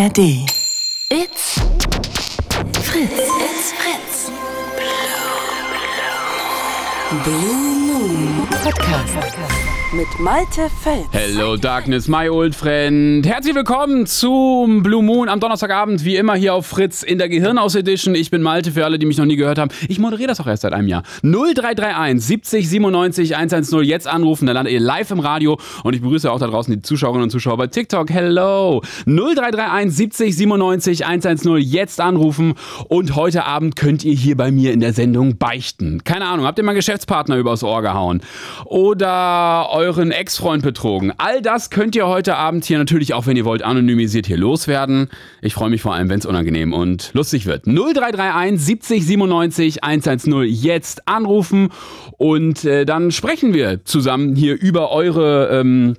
ARD. It's Fritz. It's Fritz. Blue Moon Podcast. Mit Malte Fels. Hello Darkness, my old friend. Herzlich willkommen zum Blue Moon am Donnerstagabend, wie immer hier auf Fritz in der Gehirnaus Edition. Ich bin Malte, für alle, die mich noch nie gehört haben. Ich moderiere das auch erst seit einem Jahr. 0331 70 97 110. Jetzt anrufen, dann landet ihr live im Radio. Und ich begrüße auch da draußen die Zuschauerinnen und Zuschauer bei TikTok. Hello. 0331 70 97 110. Jetzt anrufen. Und heute Abend könnt ihr hier bei mir in der Sendung beichten. Keine Ahnung, habt ihr mal Geschäftspartner übers Ohr gehauen? Oder euren Ex-Freund betrogen. All das könnt ihr heute Abend hier natürlich auch, wenn ihr wollt, anonymisiert hier loswerden. Ich freue mich vor allem, wenn es unangenehm und lustig wird. 0331 70 97 110 jetzt anrufen und äh, dann sprechen wir zusammen hier über eure ähm,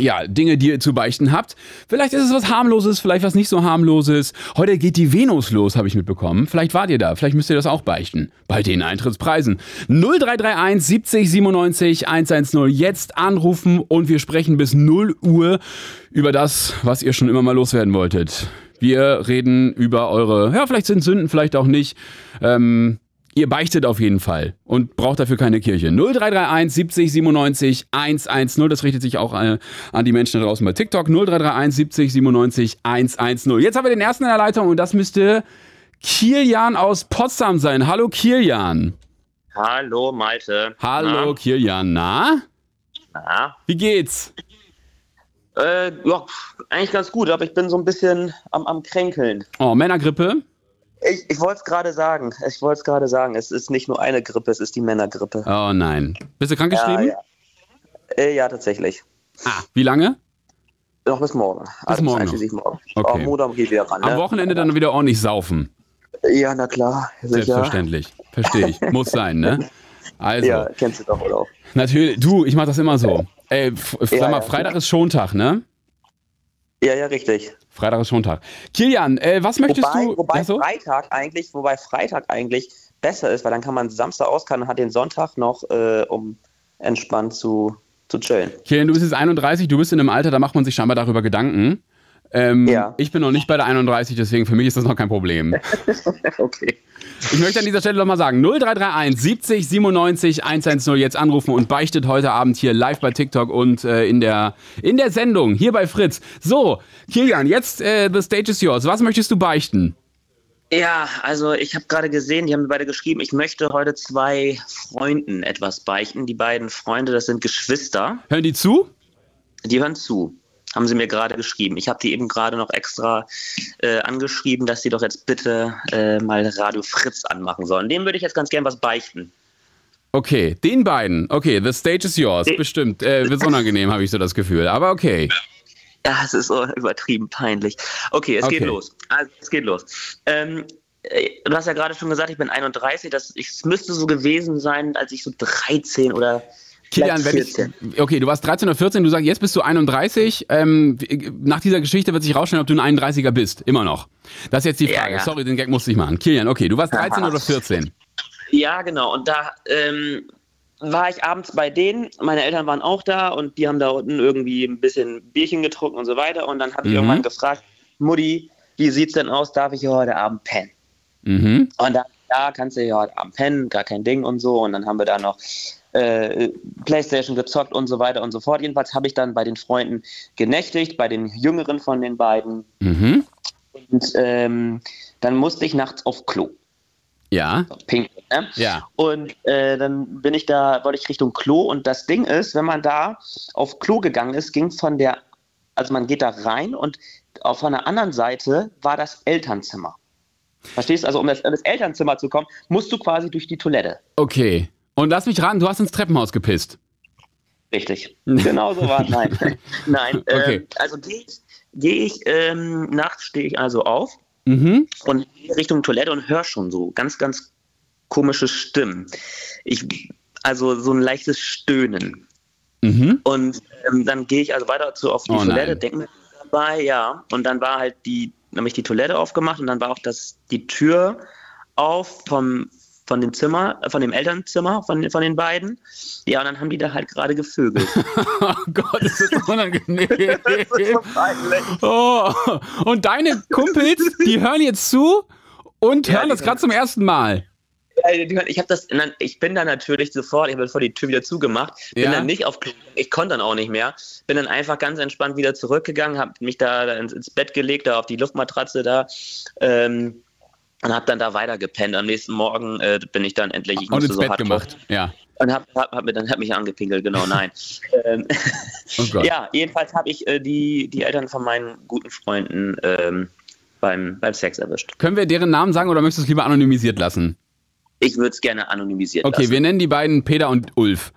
ja, Dinge, die ihr zu beichten habt. Vielleicht ist es was harmloses, vielleicht was nicht so harmloses. Heute geht die Venus los, habe ich mitbekommen. Vielleicht wart ihr da, vielleicht müsst ihr das auch beichten. Bei den Eintrittspreisen. 0331 70 97 110 jetzt anrufen und wir sprechen bis 0 Uhr über das, was ihr schon immer mal loswerden wolltet. Wir reden über eure, ja, vielleicht sind Sünden, vielleicht auch nicht. Ähm, Ihr beichtet auf jeden Fall und braucht dafür keine Kirche. 0331 70 97 110. Das richtet sich auch an, an die Menschen da draußen bei TikTok. 0331 70 97 110. Jetzt haben wir den ersten in der Leitung und das müsste Kilian aus Potsdam sein. Hallo Kilian. Hallo Malte. Hallo Na? Kilian. Na? Na? Wie geht's? Äh, ja, eigentlich ganz gut, aber ich bin so ein bisschen am, am Kränkeln. Oh, Männergrippe? Ich, ich wollte es gerade sagen. Ich wollte es gerade sagen. Es ist nicht nur eine Grippe, es ist die Männergrippe. Oh nein. Bist du krankgeschrieben? ja. Äh, ja, tatsächlich. Ah, wie lange? Noch bis morgen. Bis morgen einschließlich morgen. Okay. Montag geht wieder ran. Am Ne? Wochenende dann wieder ordentlich saufen. Ja, na klar. Sicher. Selbstverständlich. Verstehe ich. Muss sein, ne? Also. Ja, kennst du doch wohl auch. Natürlich, du, ich mach das immer so. Ey, sag Ja, mal, ja. Freitag ist Schontag, ne? Ja, ja, richtig. Freitag ist Schontag. Kilian, äh, was möchtest Wobei, du? wobei Ja, so? Freitag eigentlich, wobei Freitag eigentlich besser ist, weil dann kann man Samstag auskann und hat den Sonntag noch, äh, um entspannt zu, zu chillen. Kilian, du bist jetzt 31, du bist in einem Alter, da macht man sich scheinbar darüber Gedanken. Ähm, Ja. Ich bin noch nicht bei der 31, deswegen für mich ist das noch kein Problem. okay. Ich möchte an dieser Stelle nochmal sagen, 0331 70 97 110 jetzt anrufen und beichtet heute Abend hier live bei TikTok und äh, in, der, in der Sendung hier bei Fritz. So, Kilian, jetzt äh, the stage is yours. Was möchtest du beichten? Ja, also ich habe gerade gesehen, die haben mir beide geschrieben, ich möchte heute zwei Freunden etwas beichten. Die beiden Freunde, das sind Geschwister, Hören die zu? die hören zu. Haben sie mir gerade geschrieben. Ich habe die eben gerade noch extra äh, angeschrieben, dass sie doch jetzt bitte äh, mal Radio Fritz anmachen sollen. Dem würde ich jetzt ganz gern was beichten. Okay, den beiden. Okay, the stage is yours. Nee. Bestimmt. Äh, wird unangenehm, habe ich so das Gefühl. Aber okay. Ja, es ist so übertrieben peinlich. Okay, es Okay. geht los. Also, es geht los. Ähm, äh, du hast ja gerade schon gesagt, ich bin 31. Das, ich, es müsste so gewesen sein, als ich so 13 oder Kilian, wenn 14. ich, okay, du warst 13 oder 14, du sagst, jetzt bist du 31. Ähm, nach dieser Geschichte wird sich rausstellen, ob du ein 31er bist. Immer noch. Das ist jetzt die Ja, Frage. ja. Sorry, den Gag musste ich machen. Kilian, okay, du warst 13 oder 14. Ja, genau. Und da ähm, war ich abends bei denen. Meine Eltern waren auch da und die haben da unten irgendwie ein bisschen Bierchen getrunken und so weiter. Und dann habe ich Mhm. irgendwann gefragt, Mutti, wie sieht's denn aus? Darf ich hier heute Abend pennen? Mhm. Und dann, ja, kannst du hier heute Abend pennen, gar kein Ding und so. Und dann haben wir da noch äh, Playstation gezockt und so weiter und so fort. Jedenfalls habe ich dann bei den Freunden genächtigt, bei den jüngeren von den beiden. Mhm. Und ähm, dann musste ich nachts auf Klo. Ja. Pink, ne? Ja. Und äh, dann bin ich da, wollte ich Richtung Klo und das Ding ist, wenn man da auf Klo gegangen ist, ging von der, also man geht da rein und auf einer anderen Seite war das Elternzimmer. Verstehst du? Also um das, das Elternzimmer zu kommen, musst du quasi durch die Toilette. Okay. Und lass mich raten, du hast ins Treppenhaus gepisst. Richtig. Genau so war es. Nein. Nein. Okay. Ähm, also gehe ich, geh ich ähm, nachts stehe ich also auf Mhm. und gehe Richtung Toilette und höre schon so ganz, ganz komische Stimmen. Ich, also so ein leichtes Stöhnen. Mhm. Und ähm, dann gehe ich also weiter zu auf die Oh Toilette, denke mir dabei, ja. Und dann war halt die, nämlich die Toilette aufgemacht und dann war auch das, die Tür auf vom, von dem Zimmer, äh, von dem Elternzimmer von, von den beiden. Ja, und dann haben die da halt gerade gevögelt. oh Gott, ist das unangenehm. das ist so peinlich. Oh. Und deine Kumpels, die hören jetzt zu und Ja, hören das gerade zum ersten Mal. Ich habe das, ich bin dann natürlich sofort, ich habe sofort die Tür wieder zugemacht, bin Ja. dann nicht auf ich konnte dann auch nicht mehr, bin dann einfach ganz entspannt wieder zurückgegangen, habe mich da ins, ins Bett gelegt, da auf die Luftmatratze da ähm, und habe dann da weiter gepennt. Am nächsten Morgen äh, bin ich dann endlich, ich Und musste ins so Bett hart gemacht. Ja. und hab, hab, hab mir dann hab mich angepinkelt, genau, nein. ähm, Oh ja, jedenfalls habe ich äh, die, die Eltern von meinen guten Freunden ähm, beim, beim Sex erwischt. Können wir deren Namen sagen oder möchtest du es lieber anonymisiert lassen? Ich würde es gerne anonymisiert Okay, lassen. wir nennen die beiden Peter und Ulf.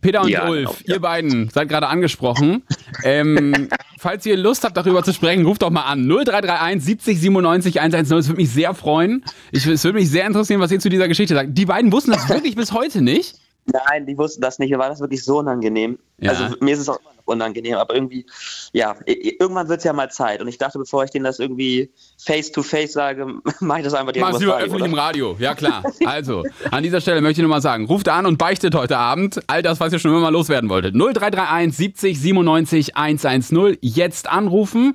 Peter und Ja, Ulf, genau, ja. ihr beiden seid gerade angesprochen. Ähm, falls ihr Lust habt, darüber zu sprechen, ruft doch mal an. 0331 70 97 110. Es würde mich sehr freuen. Ich, es würde mich sehr interessieren, was ihr zu dieser Geschichte sagt. Die beiden wussten das wirklich bis heute nicht. Nein, die wussten das nicht. Mir war das wirklich so unangenehm. Ja. Also mir ist es auch immer unangenehm, aber irgendwie, ja, irgendwann wird es ja mal Zeit. Und ich dachte, bevor ich denen das irgendwie face to face sage, mache ich das einfach direkt Mach es lieber Radio, öffentlich im oder? Radio. Ja, klar. Also, an dieser Stelle möchte ich nur mal sagen, ruft an und beichtet heute Abend all das, was ihr schon immer mal loswerden wolltet. 0331 70 97 110. Jetzt anrufen.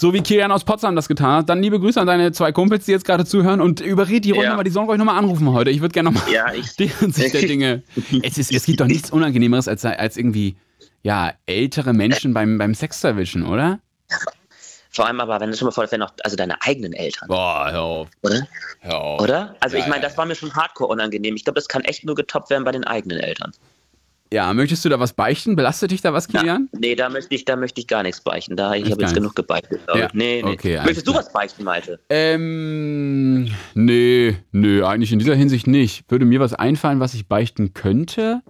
So wie Kilian aus Potsdam das getan hat. Dann liebe Grüße an deine zwei Kumpels, die jetzt gerade zuhören. Und überred die Runde Ja. mal, die sollen euch nochmal anrufen heute. Ich würde gerne nochmal Ja, ich- deren Sicht der Dinge. Es, ist, es gibt doch nichts Unangenehmeres, als, als irgendwie, ja, ältere Menschen beim, beim Sex erwischen, oder? Vor allem aber, wenn du schon mal vor, wenn auch, also deine eigenen Eltern, Boah, hör auf. oder? Hör auf. Oder? Also Ja, ich meine, ja, das war mir schon hardcore unangenehm. Ich glaube, das kann echt nur getoppt werden bei den eigenen Eltern. Ja, möchtest du da was beichten? Belastet dich da was, Kilian? Nee, da möchte ich, da möchte ich gar nichts beichten. Da ich habe jetzt genug gebeichtet. Ja. Nee, nee. okay, Möchtest du was beichten, Malte? Ähm, nee, nee, eigentlich in dieser Hinsicht nicht. Würde mir was einfallen, was ich beichten könnte?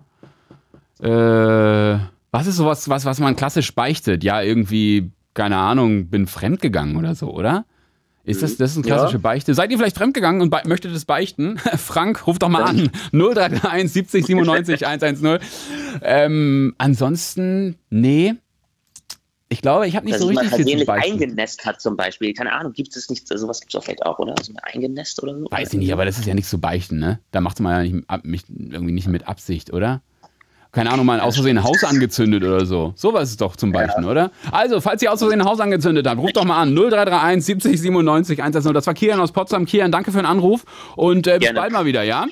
Äh, was ist sowas, was, was man klassisch beichtet? Ja, irgendwie, keine Ahnung, bin fremdgegangen oder so, oder? Ist das, das ist eine klassische Ja. Beichte? Seid ihr vielleicht fremdgegangen und möchtet es beichten? Frank, ruft doch mal an. 0331 70 97 110. Ähm, ansonsten, nee. Ich glaube, ich habe nicht Dass so sich mal richtig viel zu beichten. eingenässt hat zum Beispiel. Keine Ahnung, gibt es nicht, sowas gibt es doch vielleicht auch, oder? So ein eingenässt oder so? Weiß ich nicht, aber das ist ja nichts zu beichten, ne? Da macht man ja nicht, ab- mich, irgendwie nicht mit Absicht, oder? Keine Ahnung, mal aus Versehen ein Haus angezündet oder so. Sowas ist doch zum Beichten, oder? Also, falls ihr aus Versehen ein Haus angezündet habt, ruft doch mal an. 0331 70 97 110. Das war Kian aus Potsdam. Kian, danke für den Anruf und äh, bis bald mal wieder, ja?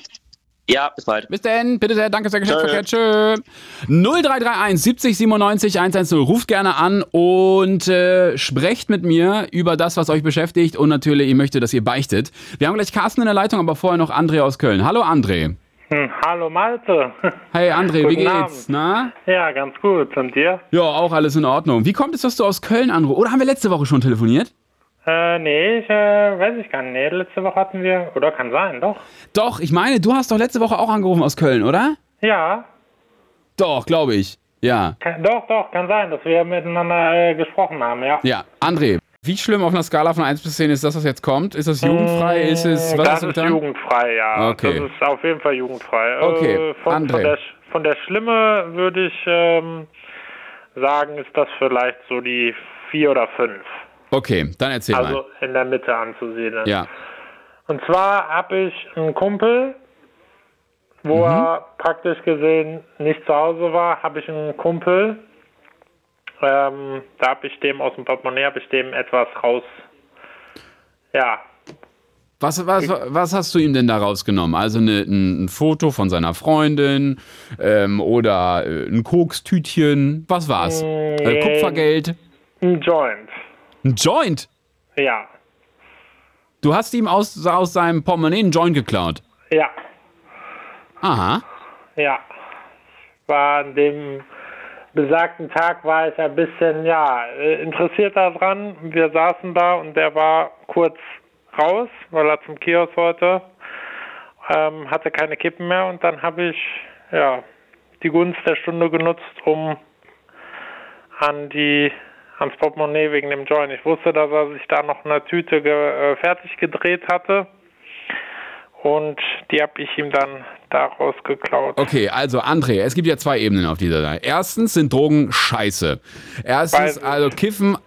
Ja, bis bald. Bis denn, bitte sehr, danke sehr Geschäftsverkehr. Tschö. 0331 70 97 110. Ruft gerne an und äh, sprecht mit mir über das, was euch beschäftigt und natürlich, ich möchte, dass ihr beichtet. Wir haben gleich Carsten in der Leitung, aber vorher noch André aus Köln. Hallo André. Hm, hallo Malte. Hey André, wie Guten geht's? Abend. Na? Ja, ganz gut. Und dir? Ja, auch alles in Ordnung. Wie kommt es, dass du aus Köln anrufst? Oder haben wir letzte Woche schon telefoniert? Äh, nee, ich, äh, weiß ich gar nicht. Nee, letzte Woche hatten wir, oder kann sein, doch. Doch, ich meine, du hast doch letzte Woche auch angerufen aus Köln, oder? Ja, Doch, glaube ich. Ja. kann, doch, doch, kann sein, dass wir miteinander äh, gesprochen haben, ja. Ja, André, wie schlimm auf einer Skala von 1 bis 10 ist das, was jetzt kommt? Ist das jugendfrei? Ist es, was das ist getan? jugendfrei, ja. Okay. Das ist auf jeden Fall jugendfrei. Okay, Äh, von, André. von, der, von der Schlimme würde ich ähm, sagen, ist das vielleicht so die vier oder fünf. Okay, dann erzähl Also mal. in der Mitte anzusiedeln. Ja. Und zwar habe ich einen Kumpel, wo Mhm. er praktisch gesehen nicht zu Hause war, habe ich einen Kumpel. Ähm, da habe ich dem aus dem Portemonnaie habe ich dem etwas raus. Ja, Was, was, was hast du ihm denn da rausgenommen? Also eine, ein, ein Foto von seiner Freundin ähm, oder äh, ein Kokstütchen? Was war's? Äh, Kupfergeld? ein Joint. Ein Joint? Ja, Du hast ihm aus, aus seinem Portemonnaie einen Joint geklaut. ja, Aha. ja. War an dem besagten Tag war ich ein bisschen ja äh, interessiert daran. Wir saßen da und der war kurz raus, weil er zum Kiosk wollte. Ähm, hatte keine Kippen mehr und dann habe ich ja die Gunst der Stunde genutzt, um an die ans Portemonnaie wegen dem Joint. Ich wusste, dass er sich da noch eine Tüte ge äh, fertig gedreht hatte und die habe ich ihm dann daraus geklaut. Okay, also André, es gibt ja zwei Ebenen auf dieser Seite. Erstens sind Drogen scheiße. Erstens, also Kiffen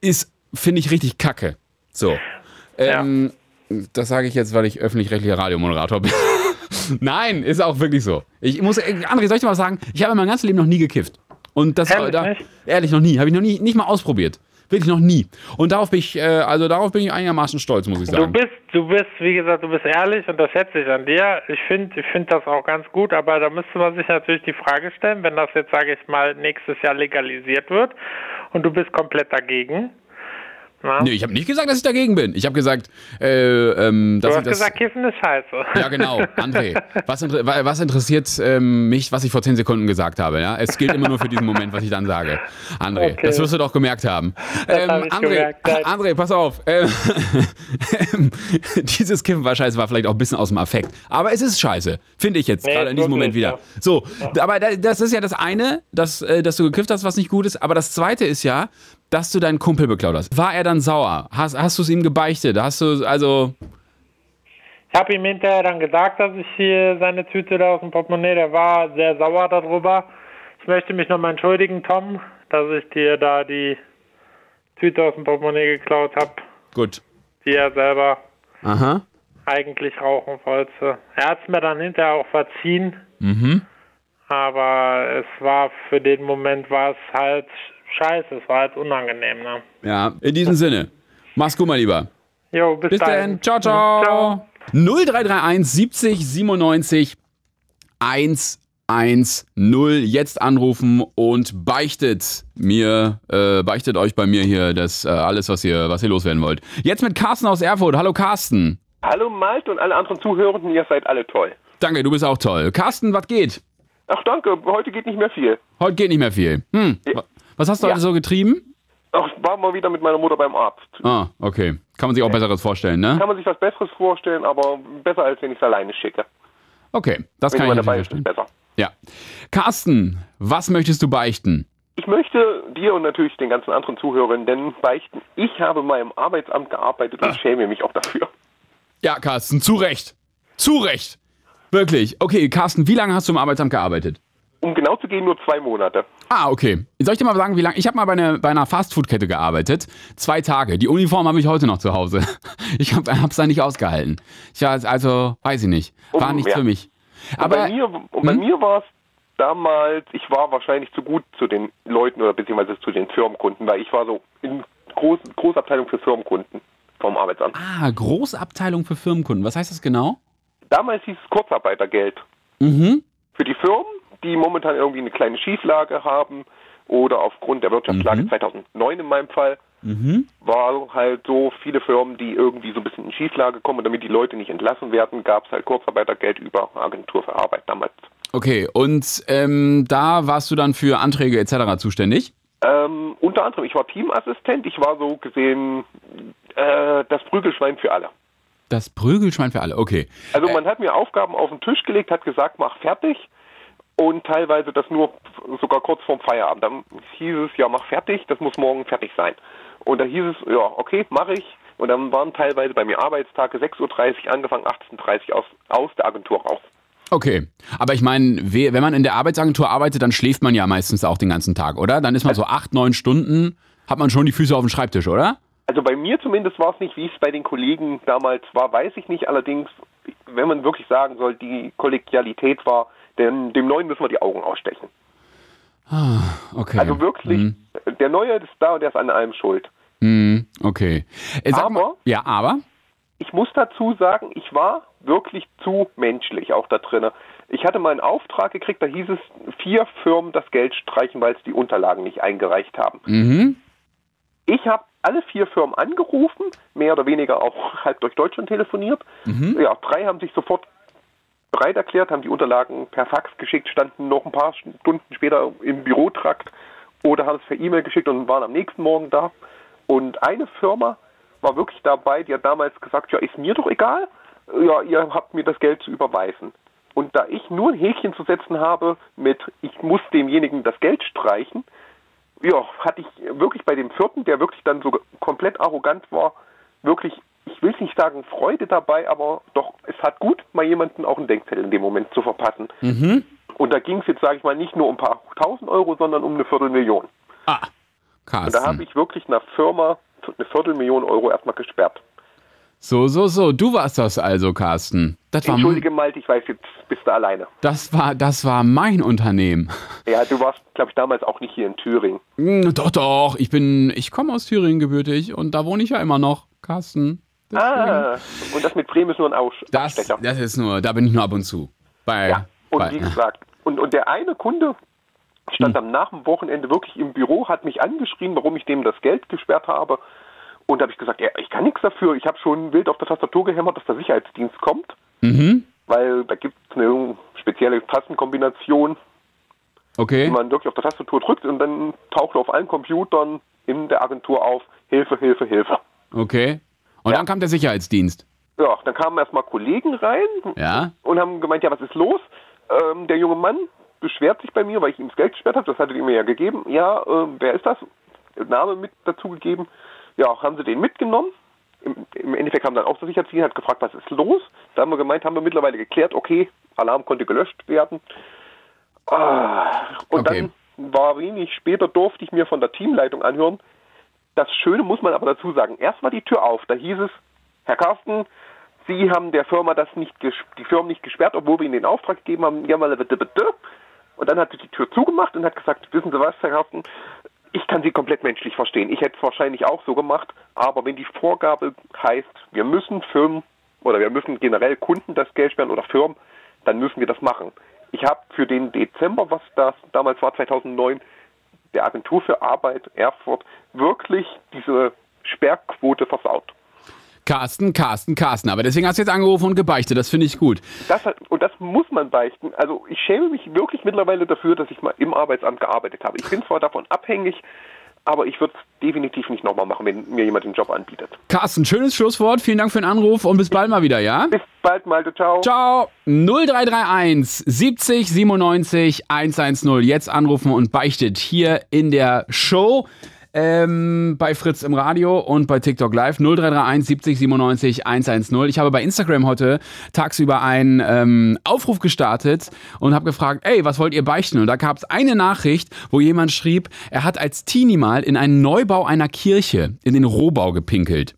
ist, finde ich, richtig kacke. So. Ähm, Das sage ich jetzt, weil ich öffentlich-rechtlicher Radiomoderator bin. Nein, ist auch wirklich so. Ich muss, äh, André, soll ich dir mal sagen, ich habe mein ganzes Leben noch nie gekifft. Und das Ehrlich da, ehrlich noch nie, habe ich noch nie, nicht mal ausprobiert. Wirklich noch nie. Und darauf bin ich, äh, also darauf bin ich einigermaßen stolz, muss ich Du sagen. bist, du bist, wie gesagt, du bist ehrlich und das schätze ich an dir. Ich finde, ich finde das auch ganz gut, aber da müsste man sich natürlich die Frage stellen, wenn das jetzt, sage ich mal, nächstes Jahr legalisiert wird und du bist komplett dagegen. Na? Nee, ich habe nicht gesagt, dass ich dagegen bin. Ich habe gesagt, äh, ähm, dass Du ich hast das. gesagt, Kiffen ist scheiße. Ja, genau, André. Was, inter wa- was interessiert ähm, mich, was ich vor 10 Sekunden gesagt habe? Ja? Es gilt immer nur für diesen Moment, was ich dann sage. André, Okay. das wirst du doch gemerkt haben. Ähm, hab ich André, gemerkt. André, pass auf. Ähm, dieses Kiffen war scheiße, war vielleicht auch ein bisschen aus dem Affekt. Aber es ist scheiße, finde ich jetzt, Nee, gerade in diesem Moment wieder. So, aber da- das ist ja das eine, dass, äh, dass du gekifft hast, was nicht gut ist. Aber das zweite ist ja, dass du deinen Kumpel beklaut hast. War er dann sauer? Hast, hast du es ihm gebeichtet? Hast du, also, Ich habe ihm hinterher dann gesagt, dass ich hier seine Tüte da aus dem Portemonnaie, der war sehr sauer darüber. Ich möchte mich nochmal entschuldigen, Tom, dass ich dir da die Tüte aus dem Portemonnaie geklaut habe, gut. die er selber Aha. eigentlich rauchen wollte. Er hat es mir dann hinterher auch verziehen, Mhm. aber es war für den Moment war es halt scheiße, es war halt unangenehm. Ne? Ja, in diesem Sinne. Mach's gut, mein Lieber. Jo, bis, Bis dahin. dann. Ciao, ciao. Ciao. 0331 70 97 110. Jetzt anrufen und beichtet mir, äh, beichtet euch bei mir hier das äh, alles, was ihr, was ihr loswerden wollt. Jetzt mit Carsten aus Erfurt. Hallo Carsten. Hallo Malte und alle anderen Zuhörenden, ihr seid alle toll. Danke, du bist auch toll. Carsten, was geht? Ach danke, heute geht nicht mehr viel. Heute geht nicht mehr viel. Hm. wa- Was hast du Ja. heute so getrieben? Ach, war mal wieder mit meiner Mutter beim Arzt. Ah, okay. Kann man sich auch Besseres vorstellen, ne? Kann man sich was Besseres vorstellen, aber besser als wenn ich es alleine schicke. Okay, das Wenn kann ich natürlich verstehen. besser. Ja. Carsten, was möchtest du beichten? Ich möchte dir und natürlich den ganzen anderen Zuhörenden beichten, ich habe mal im Arbeitsamt gearbeitet und schäme mich auch dafür. Ja, Carsten, zu Recht. Zu Recht. Wirklich. Okay, Carsten, wie lange hast du im Arbeitsamt gearbeitet? Um genau zu gehen, nur zwei Monate. Ah, okay. Soll ich dir mal sagen, wie lange? Ich habe mal bei einer, bei einer Fastfood-Kette gearbeitet. Zwei Tage. Die Uniform habe ich heute noch zu Hause. Ich habe es da nicht ausgehalten. Ich war, also, weiß ich nicht. War Um, nichts ja. für mich. Und Aber, bei mir, und bei Hm? mir war es damals, ich war wahrscheinlich zu gut zu den Leuten oder beziehungsweise zu den Firmenkunden, weil ich war so in Groß, Großabteilung für Firmenkunden vom Arbeitsamt. ah, Großabteilung für Firmenkunden. Was heißt das genau? Damals hieß es Kurzarbeitergeld. Mhm. Für die Firmen, die momentan irgendwie eine kleine Schieflage haben oder aufgrund der Wirtschaftslage Mhm. 2009 in meinem Fall, Mhm. war halt so viele Firmen, die irgendwie so ein bisschen in Schieflage kommen und damit die Leute nicht entlassen werden, gab es halt Kurzarbeitergeld über Agentur für Arbeit damals. Okay, und ähm, da warst du dann für Anträge etc. zuständig? Ähm, unter anderem, ich war Teamassistent, ich war so gesehen äh, das Prügelschwein für alle. Das Prügelschwein für alle, okay. Also man hat mir Aufgaben auf den Tisch gelegt, hat gesagt, mach fertig und teilweise das nur sogar kurz vorm Feierabend. Dann hieß es, ja, mach fertig, das muss morgen fertig sein. Und da hieß es, ja, okay, mache ich. Und dann waren teilweise bei mir Arbeitstage 6.30 Uhr angefangen, 18.30 Uhr aus, aus der Agentur raus. Okay, aber ich meine, we- wenn man in der Arbeitsagentur arbeitet, dann schläft man ja meistens auch den ganzen Tag, oder? Dann ist man so acht, neun Stunden, hat man schon die Füße auf dem Schreibtisch, oder? Also bei mir zumindest war es nicht, wie es bei den Kollegen damals war, weiß ich nicht. Allerdings, wenn man wirklich sagen soll, die Kollegialität war, denn dem Neuen müssen wir die Augen ausstechen. Okay. Also wirklich, Hm, der Neue ist da und der ist an allem schuld. hm, okay. Äh, sag mal, Aber- ja, aber? Ich muss dazu sagen, ich war wirklich zu menschlich auch da drinne. Ich hatte mal einen Auftrag gekriegt, da hieß es, vier Firmen das Geld streichen, weil es die Unterlagen nicht eingereicht haben. Mhm. Ich habe alle vier Firmen angerufen, mehr oder weniger auch halb durch Deutschland telefoniert. Ja, drei haben sich sofort bereit erklärt, haben die Unterlagen per Fax geschickt, standen noch ein paar Stunden später im Bürotrakt oder haben es per E-Mail geschickt und waren am nächsten Morgen da. Und eine Firma war wirklich dabei, die hat damals gesagt, ja, ist mir doch egal, ja, ihr habt mir das Geld zu überweisen. Und da ich nur ein Häkchen zu setzen habe mit, ich muss demjenigen das Geld streichen, ja, hatte ich wirklich bei dem vierten, der wirklich dann so komplett arrogant war, wirklich, ich will nicht sagen Freude dabei, aber doch, es hat gut, mal jemanden auch einen Denkzettel in dem Moment zu verpassen. Und da ging es jetzt, sage ich mal, nicht nur um ein paar tausend Euro, sondern um eine Viertelmillion. Ah, Und da habe Carsten. ich wirklich einer Firma eine Viertelmillion Euro erstmal gesperrt. So, so, so. Du warst das also, Carsten. Das war, Entschuldige, Malte, ich weiß, jetzt bist du alleine. das war, das war mein Unternehmen. Ja, du warst, glaube ich, damals auch nicht hier in Thüringen. Hm, Doch, doch. Ich bin, ich komme aus Thüringen gebürtig und da wohne ich ja immer noch, Carsten. Ah, und das mit Bremen ist nur ein Aus Das, Abstecher. das ist nur, da bin ich nur ab und zu. Bei, Ja, und bei, wie gesagt, und, und der eine Kunde stand am nach dem Wochenende wirklich im Büro, hat mich angeschrieben, warum ich dem das Geld gesperrt habe. Und da habe ich gesagt, ja, ich kann nichts dafür. Ich habe schon wild auf der Tastatur gehämmert, dass der Sicherheitsdienst kommt. Mhm. Weil da gibt es eine spezielle Tastenkombination, Okay. die man wirklich auf der Tastatur drückt und dann taucht auf allen Computern in der Agentur auf, Hilfe, Hilfe, Hilfe. Okay. Und Ja. dann kam der Sicherheitsdienst. Ja, dann kamen erstmal Kollegen rein Ja. und haben gemeint, ja, was ist los? Ähm, der junge Mann beschwert sich bei mir, weil ich ihm das Geld gesperrt habe. Das hattet ihr mir ja gegeben. Ja, äh, wer ist das? Name mit dazu gegeben. Ja, haben sie den mitgenommen. Im, Im Endeffekt kam dann auch der Sicherheitsdienst, hat gefragt, was ist los? Da haben wir gemeint, haben wir mittlerweile geklärt, okay, Alarm konnte gelöscht werden. Ah, und Okay. dann war wenig später, durfte ich mir von der Teamleitung anhören. Das Schöne muss man aber dazu sagen. Erst war die Tür auf, da hieß es, Herr Carsten, Sie haben der Firma das nicht die Firma nicht gesperrt, obwohl wir Ihnen den Auftrag gegeben haben. Ja, mal bitte, bitte. Und dann hat sie die Tür zugemacht und hat gesagt, wissen Sie was, Herr Carsten, ich kann Sie komplett menschlich verstehen. Ich hätte es wahrscheinlich auch so gemacht, aber wenn die Vorgabe heißt, wir müssen Firmen oder wir müssen generell Kunden das Geld sperren oder Firmen, dann müssen wir das machen. Ich habe für den Dezember, was das damals war, 2009, der Agentur für Arbeit Erfurt wirklich diese Sperrquote versaut. Carsten, Carsten, Carsten. Aber deswegen hast du jetzt angerufen und gebeichtet. Das finde ich gut. Das und das muss man beichten. Also ich schäme mich wirklich mittlerweile dafür, dass ich mal im Arbeitsamt gearbeitet habe. Ich bin zwar davon abhängig, aber ich würde es definitiv nicht nochmal machen, wenn mir jemand den Job anbietet. Carsten, schönes Schlusswort. Vielen Dank für den Anruf und bis bald mal wieder, ja? Bis bald, Malte. Ciao. Ciao. 0331 70 97 110. Jetzt anrufen und beichtet hier in der Show. Ähm, bei Fritz im Radio und bei TikTok Live 0331 70 97 110. Ich habe bei Instagram heute tagsüber einen ähm, Aufruf gestartet und habe gefragt, ey, was wollt ihr beichten? Und da gab es eine Nachricht, wo jemand schrieb, er hat als Teenie mal in einen Neubau einer Kirche in den Rohbau gepinkelt.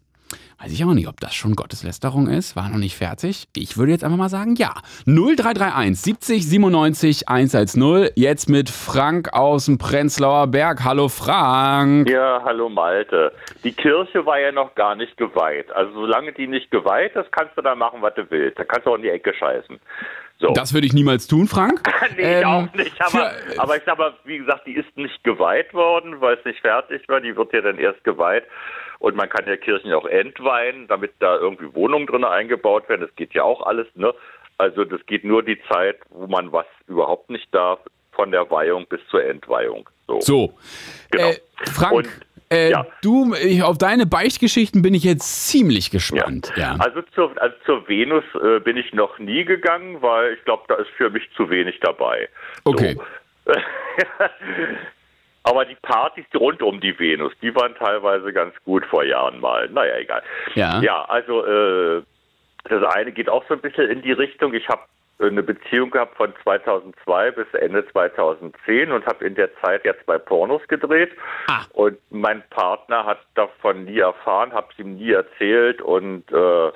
Weiß ich auch nicht, ob das schon Gotteslästerung ist. War noch nicht fertig. Ich würde jetzt einfach mal sagen, ja. 0331 70 97 110. Jetzt mit Frank aus dem Prenzlauer Berg. Hallo Frank. Ja, hallo Malte. Die Kirche war ja noch gar nicht geweiht. Also solange die nicht geweiht ist, kannst du da machen, was du willst. Da kannst du auch in die Ecke scheißen. So. Das würde ich niemals tun, Frank. nee, Ähm, ich auch nicht. Aber, für- aber ich sag mal, wie gesagt, die ist nicht geweiht worden, weil es nicht fertig war. Die wird ja dann erst geweiht. Und man kann ja Kirchen auch entweihen, damit da irgendwie Wohnungen drin eingebaut werden. Das geht ja auch alles, ne? Also das geht nur die Zeit, wo man was überhaupt nicht darf, von der Weihung bis zur Entweihung. So. So. Genau. Äh, Frank, Und, äh, ja. du, ich, auf deine Beichtgeschichten bin ich jetzt ziemlich gespannt. Ja. Also zur, also zur Venus äh, bin ich noch nie gegangen, weil ich glaube, da ist für mich zu wenig dabei. Okay. So. Aber die Partys rund um die Venus, die waren teilweise ganz gut vor Jahren mal. Naja, egal. Ja. Ja, also äh, das eine geht auch so ein bisschen in die Richtung. Ich habe eine Beziehung gehabt von 2002 bis Ende 2010 und habe in der Zeit jetzt bei Pornos gedreht. Ah. Und mein Partner hat davon nie erfahren, habe es ihm nie erzählt und äh,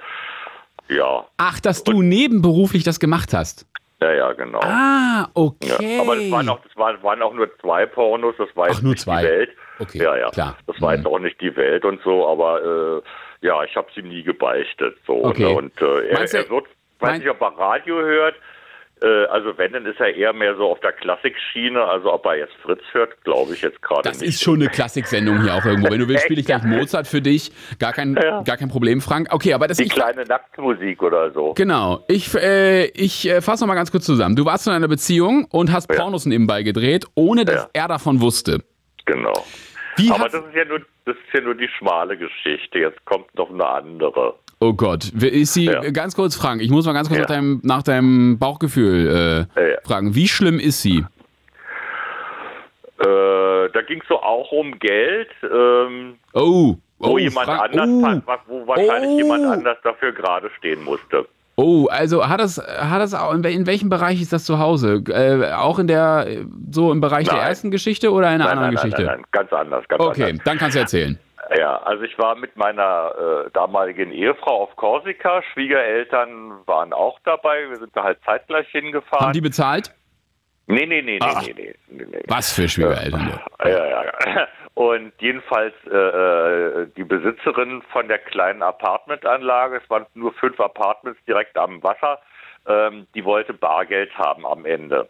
ja, Ach, dass du nebenberuflich das gemacht hast. Ja, ja, genau. Ah, Ja, okay. aber das waren auch, das waren, waren auch nur zwei Pornos, das war Ach, jetzt nur nicht zwei. die Welt. Okay, ja, ja, klar. Das war Mhm. jetzt auch nicht die Welt und so, aber äh, ja, ich habe ihm nie gebeichtet. So, Okay. ne? Und äh, er, er wird, weiß nicht, ob er Radio hört. Äh, also wenn, dann ist er eher mehr so auf der Klassikschiene. Also ob er jetzt Fritz hört, glaube ich jetzt gerade Das nicht. ist schon eine Klassiksendung hier auch irgendwo. Wenn du willst, spiele ich gleich Mozart für dich. Gar kein, Ja. gar kein Problem, Frank. Okay, aber das die ich, kleine Nacktmusik oder so. Genau. Ich, äh, ich äh, fasse nochmal ganz kurz zusammen. Du warst in einer Beziehung und hast Ja. Pornos nebenbei gedreht, ohne dass Ja. er davon wusste. Genau. Wie Aber das ist ja nur das ist ja nur die schmale Geschichte. Jetzt kommt noch eine andere. Oh Gott, ist sie? Ja. Ganz kurz, Frank, ich muss mal ganz kurz Ja. nach, deinem, nach deinem Bauchgefühl äh, Ja, fragen. Wie schlimm ist sie? Äh, da ging es so auch um Geld. Ähm, Oh, wo oh, jemand Frank, anders, oh, hat, wo wahrscheinlich Oh. jemand anders dafür gerade stehen musste. Oh, also hat das, hat das auch, in, wel- in welchem Bereich ist das zu Hause? Äh, auch in der, so im Bereich der Nein. ersten Geschichte oder in einer Nein, anderen nein, Geschichte? nein, nein, ganz anders, ganz Okay, anders. dann kannst du erzählen. Ja, also ich war mit meiner äh, damaligen Ehefrau auf Korsika. Schwiegereltern waren auch dabei. Wir sind da halt zeitgleich hingefahren. Haben die bezahlt? nee, nee, nee, nee, Ach. nee, nee, nee, nee. Was für Schwiegereltern. du. Ja, ja, ja. Und jedenfalls äh, äh, die Besitzerin von der kleinen Apartmentanlage, es waren nur fünf Apartments direkt am Wasser, ähm, die wollte Bargeld haben am Ende.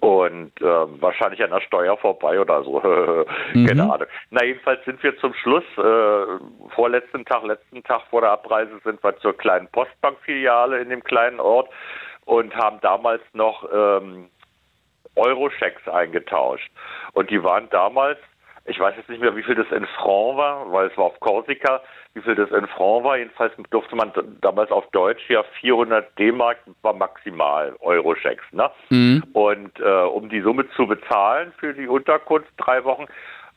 Und ähm, wahrscheinlich an der Steuer vorbei oder so. Keine Ahnung. Na, jedenfalls sind wir zum Schluss, äh, vorletzten Tag, letzten Tag vor der Abreise, sind wir zur kleinen Postbankfiliale in dem kleinen Ort und haben damals noch ähm, Euro-Schecks eingetauscht. Und die waren damals, ich weiß jetzt nicht mehr, wie viel das in Franc war, weil es war auf Korsika, wie viel das in Franc war. Jedenfalls durfte man damals auf Deutsch ja 400 D-Mark war maximal Euro-Schecks. Ne? Und äh, um die Summe zu bezahlen für die Unterkunft drei Wochen,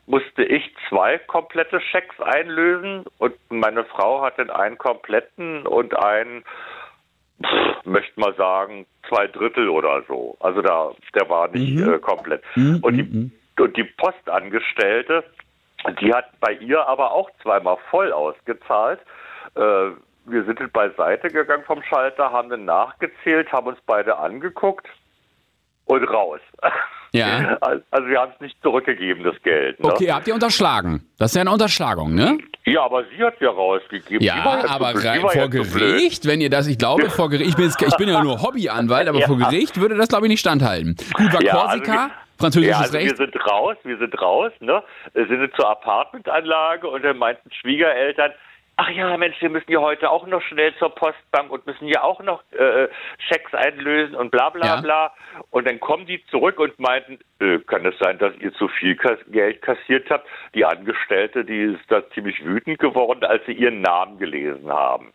musste ich zwei komplette Schecks einlösen und meine Frau hat den einen kompletten und einen pff, möchte mal sagen, zwei Drittel oder so. Also da, der war nicht äh, komplett. und, die, und die Postangestellte, die hat bei ihr aber auch zweimal voll ausgezahlt. Äh, wir sind beiseite gegangen vom Schalter, haben dann nachgezählt, haben uns beide angeguckt und raus. Ja. Also wir haben es nicht zurückgegeben, das Geld. Ne? Okay, habt ihr unterschlagen? Das ist ja eine Unterschlagung, ne? Ja, aber sie hat ja rausgegeben. Ja, aber blöd. rein vor ja. Gericht, wenn ihr das, ich glaube, vor Gericht, ich bin, jetzt, ich bin ja nur Hobbyanwalt, aber vor Gericht würde das, glaube ich, nicht standhalten. Gut, war Ja, Korsika, also französisches ja, also Recht. wir sind raus, wir sind raus, ne? Wir sind zur Apartmentanlage und dann meinten Schwiegereltern, ach ja, Mensch, wir müssen ja heute auch noch schnell zur Postbank und müssen ja auch noch äh, Schecks einlösen und bla bla Ja. bla. Und dann kommen die zurück und meinten, äh, kann es sein, dass ihr zu viel Kas Geld kassiert habt? Die Angestellte, die ist da ziemlich wütend geworden, als sie ihren Namen gelesen haben.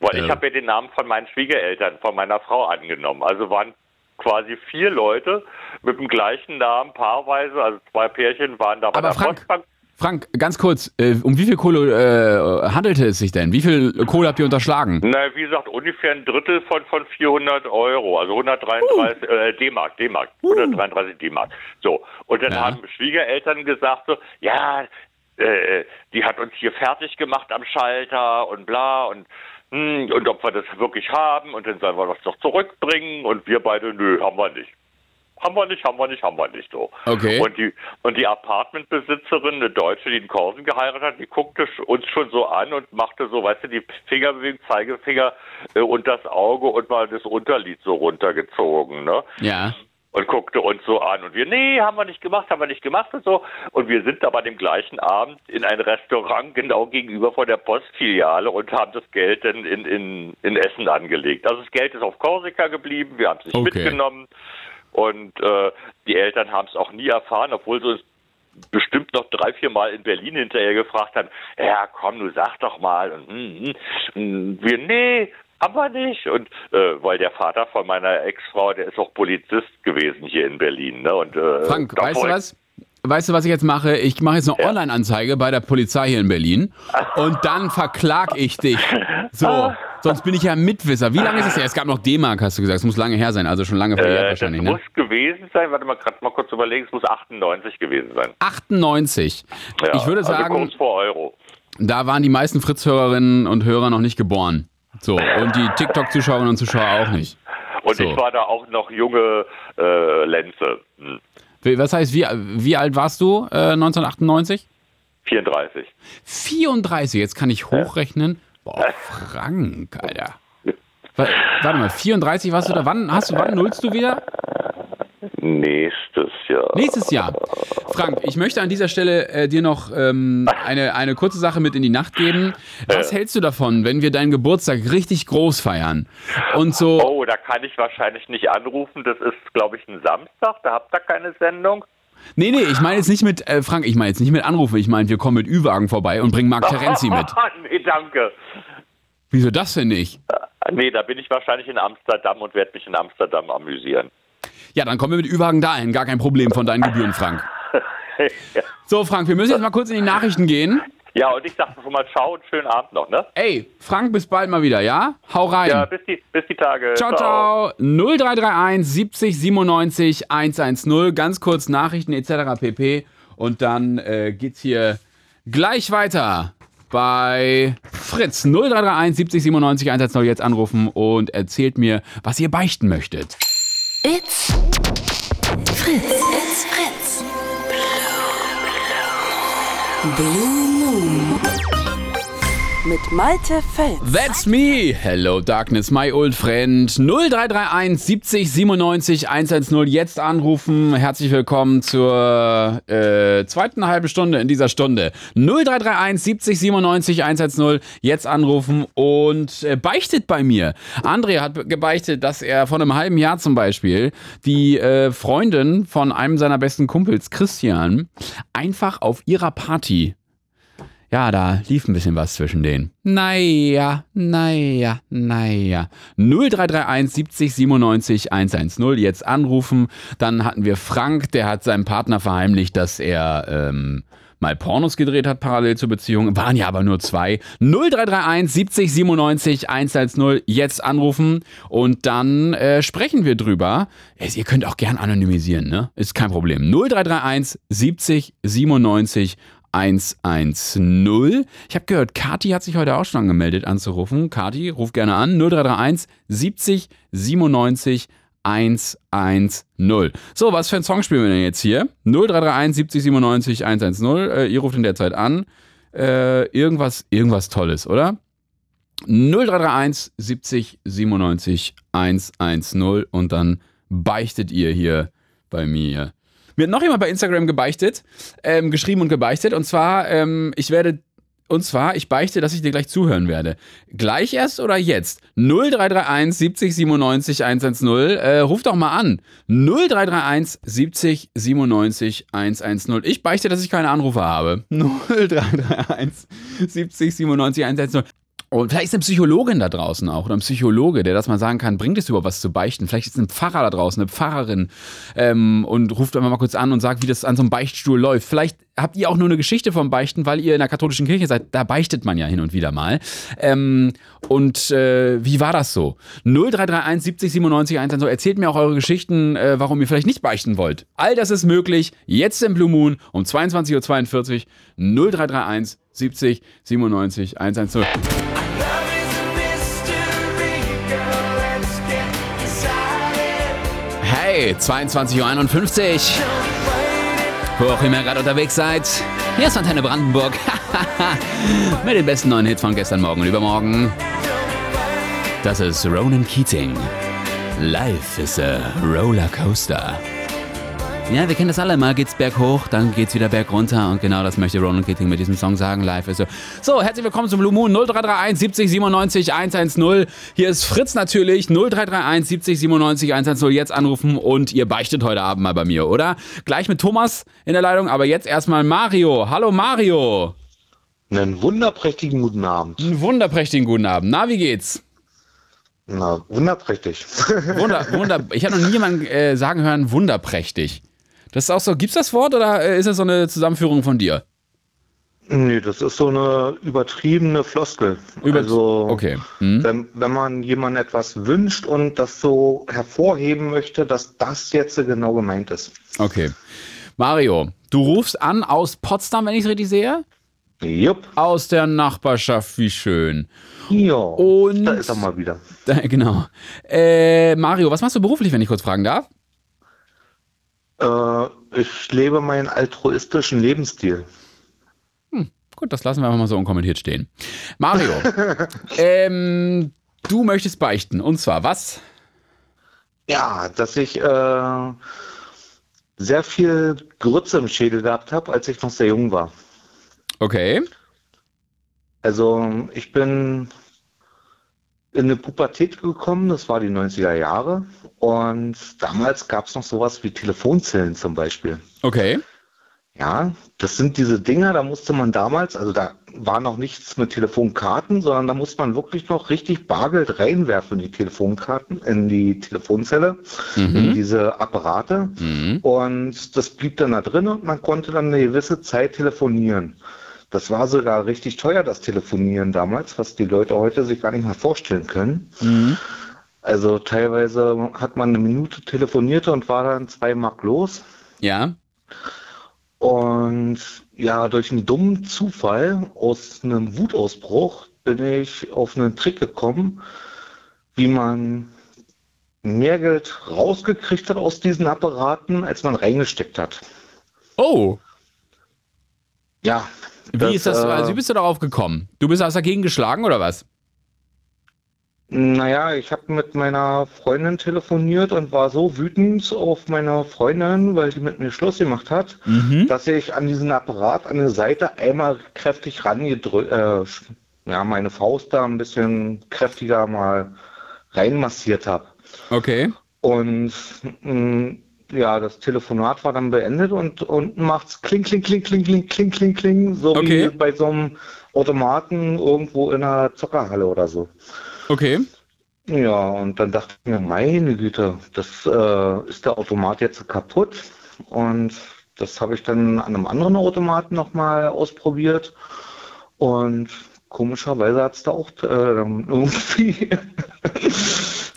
Weil ich Ja. habe ja den Namen von meinen Schwiegereltern, von meiner Frau angenommen. Also waren quasi vier Leute mit dem gleichen Namen paarweise, also zwei Pärchen waren da bei Aber der Frank, Postbank. Frank, ganz kurz, äh, um wie viel Kohle äh, handelte es sich denn? Wie viel Kohle habt ihr unterschlagen? Na, wie gesagt, ungefähr ein Drittel von, von 400 Euro, also 133 äh, D-Mark, D-Mark, 133 D-Mark. So, und dann Ja. haben Schwiegereltern gesagt so, ja, äh, die hat uns hier fertig gemacht am Schalter und bla und hm, und ob wir das wirklich haben und dann sollen wir das doch zurückbringen und wir beide, nö, haben wir nicht. Haben wir nicht, haben wir nicht, haben wir nicht so. Okay. Und die, und die Apartmentbesitzerin, eine Deutsche, die in Korsen geheiratet hat, die guckte uns schon so an und machte so, weißt du, die Fingerbewegung, Zeigefinger äh, und das Auge und mal das Unterlid so runtergezogen, ne? Ja. Und guckte uns so an. Und wir, nee, haben wir nicht gemacht, haben wir nicht gemacht und so. Und wir sind aber dem gleichen Abend in ein Restaurant genau gegenüber von der Postfiliale und haben das Geld dann in, in, in Essen angelegt. Also das Geld ist auf Korsika geblieben, wir haben es nicht Okay. mitgenommen. Und äh, die Eltern haben es auch nie erfahren, obwohl sie uns bestimmt noch drei, vier Mal in Berlin hinterher gefragt haben, ja komm, du sag doch mal. Und, hm, hm. und wir, nee, haben wir nicht. Und äh, weil der Vater von meiner Ex-Frau, der ist auch Polizist gewesen hier in Berlin. Ne? Und, äh, Frank, weißt du was? Weißt du, was ich jetzt mache? Ich mache jetzt eine Ja. Online-Anzeige bei der Polizei hier in Berlin und dann verklag ich dich. So, sonst bin ich ja Mitwisser. Wie lange ist es her? Es gab noch D-Mark, hast du gesagt. Es muss lange her sein, also schon lange verjährt Äh, das wahrscheinlich, ne? muss gewesen sein, warte mal, gerade mal kurz überlegen, es muss 98 gewesen sein. 98. Ja, ich würde also sagen, kurz vor Euro. da waren die meisten Fritz-Hörerinnen und Hörer noch nicht geboren. So, und die TikTok-Zuschauerinnen und Zuschauer auch nicht. Und So. ich war da auch noch junge äh, Lenze. Hm. Was heißt, wie, wie alt warst du äh, 1998? 34. 34, jetzt kann ich hochrechnen. Boah, Frank, Alter. Wa- Warte mal, 34 warst du da? Wann hast du, wann nullst du wieder? Nächstes Jahr. Nächstes Jahr. Frank, ich möchte an dieser Stelle äh, dir noch ähm, eine, eine kurze Sache mit in die Nacht geben. Was hältst du davon, wenn wir deinen Geburtstag richtig groß feiern? Und so, Oh, da kann ich wahrscheinlich nicht anrufen. Das ist, glaube ich, ein Samstag. Da habt ihr keine Sendung. nee, nee, ich meine jetzt nicht mit, äh, Frank, ich meine jetzt nicht mit Anrufen. Ich meine, wir kommen mit Ü-Wagen vorbei und bringen Marc Terenzi mit. nee, danke. Wieso das denn nicht? Nee, da bin ich wahrscheinlich in Amsterdam und werde mich in Amsterdam amüsieren. Ja, dann kommen wir mit Ü-Wagen dahin. Gar kein Problem von deinen Gebühren, Frank. ja. So, Frank, wir müssen jetzt mal kurz in die Nachrichten gehen. ja, und ich sage schon mal Ciao und schönen Abend noch, ne? Ey, Frank, bis bald mal wieder, ja? Hau rein. Ja, bis die, bis die Tage. Ciao, ciao. 0331 70 97 110. Ganz kurz Nachrichten etc. pp. Und dann äh, geht's hier gleich weiter bei Fritz 0331 70 97 110 jetzt anrufen und erzählt mir, was ihr beichten möchtet. It's Fritz. It's Fritz. Blue Moon. Mit Malte Fels. That's me. Hello Darkness, my old friend. 0331 70 97 110 jetzt anrufen. Herzlich willkommen zur äh, zweiten halben Stunde in dieser Stunde. 0331 70 97 110 jetzt anrufen und äh, beichtet bei mir. André hat gebeichtet, dass er vor einem halben Jahr zum Beispiel die äh, Freundin von einem seiner besten Kumpels, Christian, einfach auf ihrer Party ja, da lief ein bisschen was zwischen denen. Naja, naja, naja. 0331 70 97 110 jetzt anrufen. Dann hatten wir Frank, der hat seinem Partner verheimlicht, dass er ähm, mal Pornos gedreht hat parallel zur Beziehung. Waren ja aber nur zwei. 0331 70 97 110 jetzt anrufen und dann äh, sprechen wir drüber. Ihr könnt auch gern anonymisieren, ne? Ist kein Problem. 0331 70 97 110. Ich habe gehört, Kati hat sich heute auch schon angemeldet anzurufen. Kati, ruf gerne an. 0331 70 97 110. So, was für ein Song spielen wir denn jetzt hier? 0331 70 97 110. Äh, ihr ruft in der Zeit an. Äh, irgendwas, irgendwas Tolles, oder? 0331 70 97 110 und dann beichtet ihr hier bei mir. Mir hat noch jemand bei Instagram gebeichtet, ähm, geschrieben und gebeichtet. Und zwar, ähm, ich werde und zwar, ich beichte, dass ich dir gleich zuhören werde. Gleich erst oder jetzt? 0331 70 97 110. Äh, ruf doch mal an. 0331 70 97 110. Ich beichte, dass ich keine Anrufe habe. 0331 70 97 110. Und vielleicht ist eine Psychologin da draußen auch oder ein Psychologe, der das mal sagen kann, bringt es überhaupt was zu beichten? Vielleicht ist ein Pfarrer da draußen, eine Pfarrerin ähm, und ruft einfach mal kurz an und sagt, wie das an so einem Beichtstuhl läuft. Vielleicht habt ihr auch nur eine Geschichte vom Beichten, weil ihr in der katholischen Kirche seid. Da beichtet man ja hin und wieder mal. Ähm, und äh, wie war das so? 0331 70 97 1 so erzählt mir auch eure Geschichten, äh, warum ihr vielleicht nicht beichten wollt. All das ist möglich. Jetzt im Blue Moon um 22.42 Uhr 0331 70 97 110. Hey, 22.51 Uhr. Wo auch immer ihr gerade unterwegs seid. Hier ist Antenne Brandenburg. Mit den besten neuen Hits von gestern Morgen und übermorgen. Das ist Ronan Keating. Life is a Rollercoaster. Ja, wir kennen das alle. Mal geht's berghoch, dann geht's wieder bergunter. Und genau das möchte Ronan Keating mit diesem Song sagen. Live ist so. So, herzlich willkommen zum Blue Moon 0331 70 97 110. Hier ist Fritz natürlich. 0331 70 97 110. Jetzt anrufen und ihr beichtet heute Abend mal bei mir, oder? Gleich mit Thomas in der Leitung, aber jetzt erstmal Mario. Hallo Mario. Einen wunderprächtigen guten Abend. Einen wunderprächtigen guten Abend. Na, wie geht's? Na, wunderprächtig. Wunder, wunder, ich habe noch nie jemanden äh, sagen hören, wunderprächtig. Das ist auch so, gibt's das Wort oder äh, ist das so eine Zusammenführung von dir? Nee, das ist so eine übertriebene Floskel. Über also, okay. Hm. wenn, wenn man jemandem etwas wünscht und das so hervorheben möchte, dass das jetzt genau gemeint ist. Okay. Mario, du rufst an aus Potsdam, wenn ich es richtig sehe? Jupp. Aus der Nachbarschaft, wie schön. Ja, Und- da ist er mal wieder. Da, genau. Äh, Mario, was machst du beruflich, wenn ich kurz fragen darf? Äh, ich lebe meinen altruistischen Lebensstil. Gut, das lassen wir einfach mal so unkommentiert stehen. Mario, ähm, du möchtest beichten. Und zwar was? Ja, dass ich äh, sehr viel Grütze im Schädel gehabt habe, als ich noch sehr jung war. Okay. Also ich bin in eine Pubertät gekommen, das war die 90er Jahre. Und damals gab es noch sowas wie Telefonzellen zum Beispiel. Okay. Ja, das sind diese Dinger, da musste man damals, also da war noch nichts mit Telefonkarten, sondern da musste man wirklich noch richtig Bargeld reinwerfen in die Telefonkarten, in die Telefonzelle, in diese Apparate. Mhm. Und das blieb dann da drin und man konnte dann eine gewisse Zeit telefonieren. Das war sogar richtig teuer, das Telefonieren damals, was die Leute heute sich gar nicht mehr vorstellen können. Also teilweise hat man eine Minute telefoniert und war dann zwei Mark los. Ja. Und ja, durch einen dummen Zufall aus einem Wutausbruch bin ich auf einen Trick gekommen, wie man mehr Geld rausgekriegt hat aus diesen Apparaten, als man reingesteckt hat. Oh, Ja. wie ist das? äh, Also, wie bist du darauf gekommen? Du bist hast dagegen geschlagen oder was? Naja, ich habe mit meiner Freundin telefoniert und war so wütend auf meine Freundin, weil die mit mir Schluss gemacht hat, dass ich an diesen Apparat an der Seite einmal kräftig rangedrückt, äh, ja, meine Faust da ein bisschen kräftiger mal reinmassiert habe. Okay. Und mh, ja, das Telefonat war dann beendet und unten macht's kling, kling, kling, kling, kling, kling, kling, kling, so Okay. wie bei so einem Automaten irgendwo in einer Zockerhalle oder so. Okay. Ja, und dann dachte ich mir, meine Güte, das äh, ist der Automat jetzt kaputt. Und das habe ich dann an einem anderen Automaten nochmal ausprobiert. Und komischerweise hat es da auch äh, dann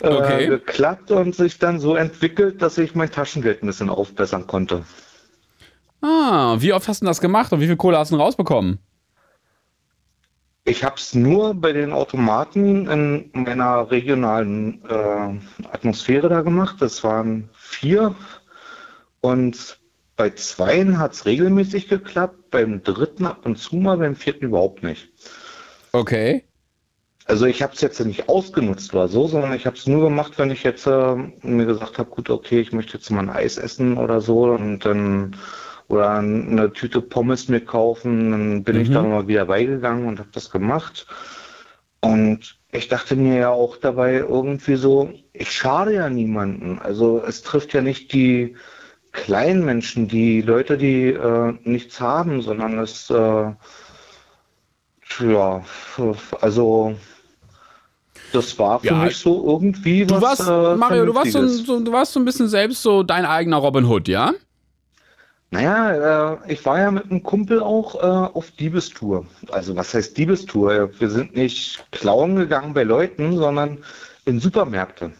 äh, Okay. geklappt und sich dann so entwickelt, dass ich mein Taschengeld ein bisschen aufbessern konnte. Ah, wie oft hast du das gemacht und wie viel Kohle hast du rausbekommen? Ich habe es nur bei den Automaten in meiner regionalen äh, Atmosphäre da gemacht. Das waren vier. Und bei zweien hat es regelmäßig geklappt, beim dritten ab und zu mal, beim vierten überhaupt nicht. Okay. Also ich habe es jetzt nicht ausgenutzt oder so, sondern ich habe es nur gemacht, wenn ich jetzt äh, mir gesagt habe, gut, okay, ich möchte jetzt mal ein Eis essen oder so und dann oder eine Tüte Pommes mir kaufen, dann bin ich da mal wieder beigegangen und habe das gemacht. Und ich dachte mir ja auch dabei irgendwie so, ich schade ja niemanden. Also es trifft ja nicht die kleinen Menschen, die Leute, die äh, nichts haben, sondern es, äh, ja, also das war für Ja. mich so irgendwie Du was. warst, äh, Mario, du warst, so, so, du warst so ein bisschen selbst so dein eigener Robin Hood, ja? Naja, äh, ich war ja mit einem Kumpel auch äh, auf Diebestour. Also was heißt Diebestour? Wir sind nicht klauen gegangen bei Leuten, sondern in Supermärkte.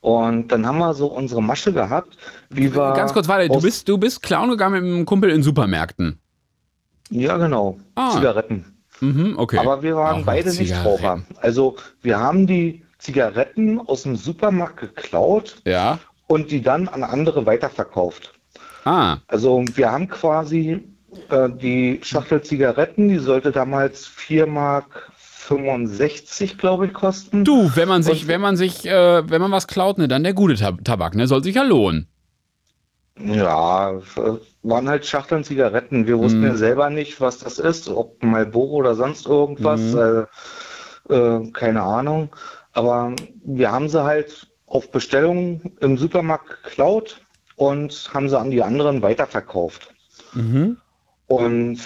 Und dann haben wir so unsere Masche gehabt, wie wir Ganz kurz weiter, du bist, du bist klauen gegangen mit einem Kumpel in Supermärkten. Ja, genau. Ah. Zigaretten. Mhm, okay. Aber wir waren Auch beide Nichtraucher. Also wir haben die Zigaretten aus dem Supermarkt geklaut Ja. und die dann an andere weiterverkauft. Ah, Also wir haben quasi äh, die Schachtel Zigaretten, die sollte damals 4 Mark 65, glaube ich, kosten. du, wenn man sich, Und- wenn man sich, äh, wenn man was klaut, ne, dann der gute Tab Tabak, ne, soll sich ja lohnen. Ja, äh, waren halt Schachteln Zigaretten. Wir wussten ja selber nicht, was das ist, ob Marlboro oder sonst irgendwas. Äh, äh, keine Ahnung. Aber wir haben sie halt auf Bestellung im Supermarkt geklaut und haben sie an die anderen weiterverkauft. Und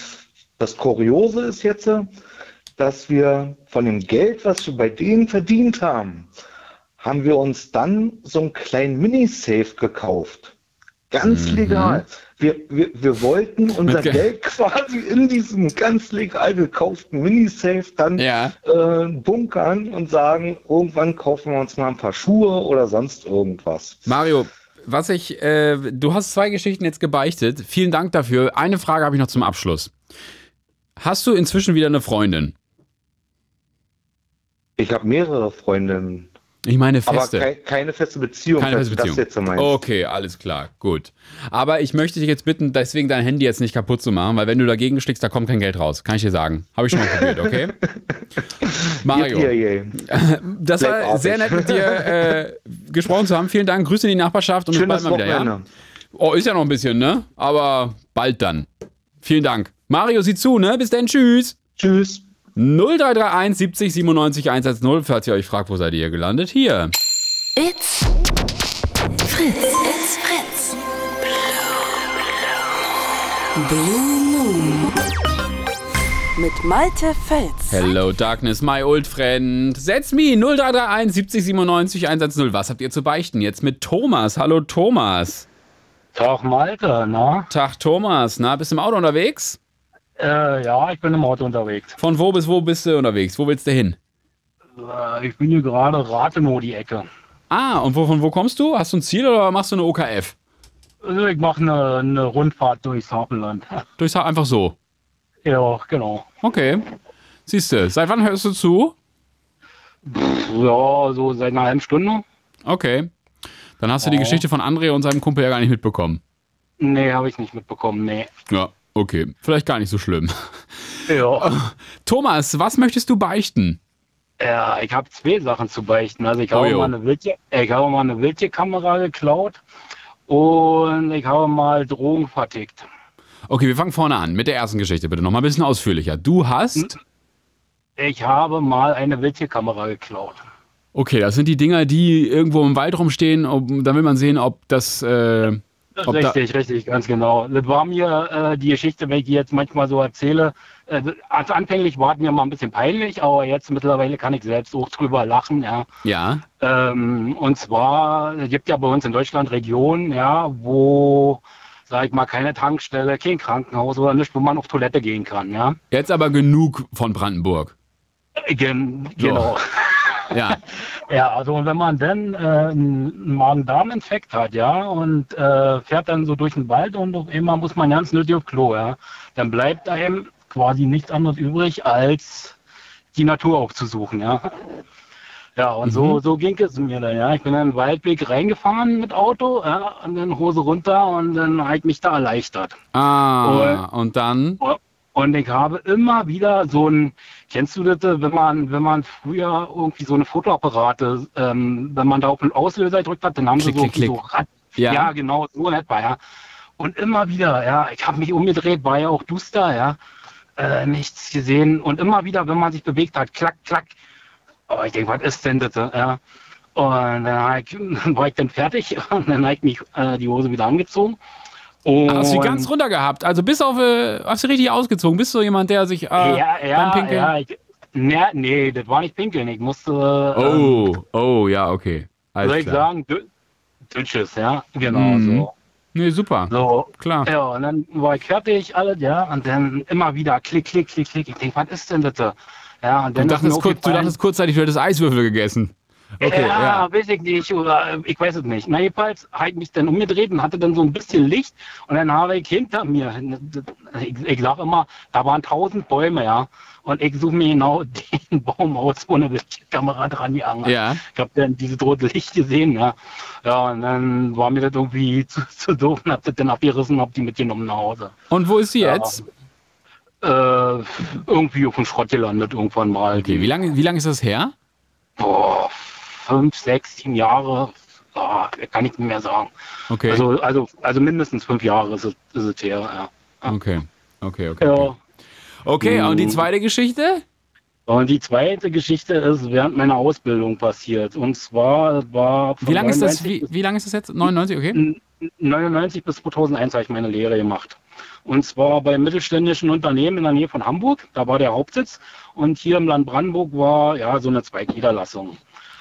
das Kuriose ist jetzt, dass wir von dem Geld, was wir bei denen verdient haben, haben wir uns dann so einen kleinen Minisafe gekauft. Ganz legal. Wir, wir, wir wollten unser Okay. Geld quasi in diesem ganz legal gekauften Minisafe dann Ja. äh, bunkern und sagen, irgendwann kaufen wir uns mal ein paar Schuhe oder sonst irgendwas. Mario, was ich, äh, du hast zwei Geschichten jetzt gebeichtet. Vielen Dank dafür. Eine Frage habe ich noch zum Abschluss. Hast du inzwischen wieder eine Freundin? Ich habe mehrere Freundinnen, Ich meine aber feste. kei keine feste Beziehung. Keine feste Beziehung. Das jetzt so meinst. Okay, alles klar, gut. Aber ich möchte dich jetzt bitten, deswegen dein Handy jetzt nicht kaputt zu machen, weil wenn du dagegen schlägst, da kommt kein Geld raus. Kann ich dir sagen. Habe ich schon mal probiert, okay? Mario, Yeah, yeah, yeah. das war sehr nett mit dir äh, gesprochen zu haben. Vielen Dank. Grüße in die Nachbarschaft und bis bald mal wieder, ja? Oh, ist ja noch ein bisschen, ne? Aber bald dann. Vielen Dank. Mario, sieh zu, ne? Bis dann, tschüss. Tschüss. 0331 70 97 110, falls ihr euch fragt, wo seid ihr gelandet? Hier. It's Fritz. It's Fritz. Blue Moon. Mit Malte Fels. Hello Darkness, my old friend. Setz me 0331 70 97 110. Was habt ihr zu beichten? Jetzt mit Thomas. Hallo Thomas. Tag Malte, na? Tag Thomas. Na, bist du im Auto unterwegs? Äh, ja, ich bin im Auto unterwegs. Von wo bis wo bist du unterwegs? Wo willst du hin? Äh, ich bin hier gerade Rathenow die Ecke. Ah, und wo, von wo kommst du? Hast du ein Ziel oder machst du eine OKF? Also ich mache eine, eine Rundfahrt durchs Hafenland. Durchs Haar einfach so. Ja, genau. Okay. Siehst du, seit wann hörst du zu? Ja, so seit einer halben Stunde. Okay. Dann hast du die Geschichte von André und seinem Kumpel ja gar nicht mitbekommen. Nee, habe ich nicht mitbekommen, nee. Ja, okay. Vielleicht gar nicht so schlimm. Ja. Thomas, was möchtest du beichten? Ja, ich habe zwei Sachen zu beichten. Also ich habe jo. mal eine Wildtier, ich habe mal eine Wildtierkamera geklaut und ich habe mal Drogen vertickt. Okay, wir fangen vorne an mit der ersten Geschichte, bitte. Nochmal ein bisschen ausführlicher. Du hast. Ich habe mal eine Wildtierkamera geklaut. Okay, das sind die Dinger, die irgendwo im Wald rumstehen. Ob, da will man sehen, ob das. Äh, richtig, richtig, ganz genau. Das war mir äh, die Geschichte, wenn ich die jetzt manchmal so erzähle. Äh, also anfänglich war es mir mal ein bisschen peinlich, aber jetzt mittlerweile kann ich selbst auch drüber lachen, ja. ja. Ähm, und zwar, es gibt ja bei uns in Deutschland Regionen, ja, wo, sag ich mal, keine Tankstelle, kein Krankenhaus oder nicht, wo man auf Toilette gehen kann, ja. Jetzt aber genug von Brandenburg. Gen Genau. Ja. Ja, also und wenn man dann äh, einen Magen-Darm-Infekt hat, ja, und äh, fährt dann so durch den Wald und auf einmal muss man ganz nötig auf Klo, ja, dann bleibt einem quasi nichts anderes übrig, als die Natur aufzusuchen, ja. Ja, und so, so ging es mir dann, ja. Ich bin in den Waldweg reingefahren mit Auto, ja, und dann Hose runter und dann habe ich mich da erleichtert. Ah, und dann? Und ich habe immer wieder so ein, kennst du das, wenn man, wenn man früher irgendwie so eine Fotoapparate, ähm, wenn man da auf den Auslöser gedrückt hat, dann haben Klick, sie so, klick, so. Rad, Ja. ja. genau, so in etwa, ja. Und immer wieder, ja, ich habe mich umgedreht, war ja auch duster, ja, äh, nichts gesehen. Und immer wieder, wenn man sich bewegt hat, klack, klack. Aber ich denke, was ist denn das, ja. Und dann, ich, dann war ich dann fertig und dann habe ich mich äh, die Hose wieder angezogen. Und Hast du ganz runter gehabt? Also bis auf, äh, hast du richtig ausgezogen? Bist du jemand, der sich äh, ja, beim ja, Pinkeln... ja. Ich, nee, nee, das war nicht pinkeln. Ich musste, Oh, oh, ja, okay. Alles soll ich klar. sagen, Dü- Dünnsches, ja, genau Mhm. so. Nee, super. So, Klar. ja, und dann war ich fertig, alles, ja, und dann immer wieder klick, klick, klick, klick. Ich denke, was ist denn das? da? Ja, und Du dann mir dachtest, kurz, du dachtest kurzzeitig, du hättest Eiswürfel gegessen. Okay, ja, ja. weiß ich nicht, oder äh, ich weiß es nicht. Na, jedenfalls habe ich mich dann umgedreht und hatte dann so ein bisschen Licht und dann habe ich hinter mir, ich, ich sage immer, da waren tausend Bäume, ja. Und ich suche mir genau den Baum aus, wo eine Kamera dran gehangen hat. Ja. Ich habe dann dieses rote Licht gesehen, ja. Ja, und dann war mir das irgendwie zu, zu doof und hab das dann abgerissen und hab die mitgenommen nach Hause. Und wo ist sie Ja. jetzt? Äh, irgendwie auf dem Schrott gelandet irgendwann mal. Okay, wie lange wie lang ist das her? Boah, fünf, sechs, sieben Jahre, ah, kann ich nicht mehr sagen. Okay. Also, also, also mindestens fünf Jahre ist es, ist es her, ja. Okay, okay, okay. ja. Okay, und die Mhm. zweite Geschichte? Und die zweite Geschichte ist während meiner Ausbildung passiert. Und zwar war Wie lange ist das? 99 Wie, wie lange ist das jetzt? 99, okay? bis 99 bis 2001 habe ich meine Lehre gemacht. Und zwar bei mittelständischen Unternehmen in der Nähe von Hamburg. Da war der Hauptsitz. Und hier im Land Brandenburg war ja so eine Zweigniederlassung.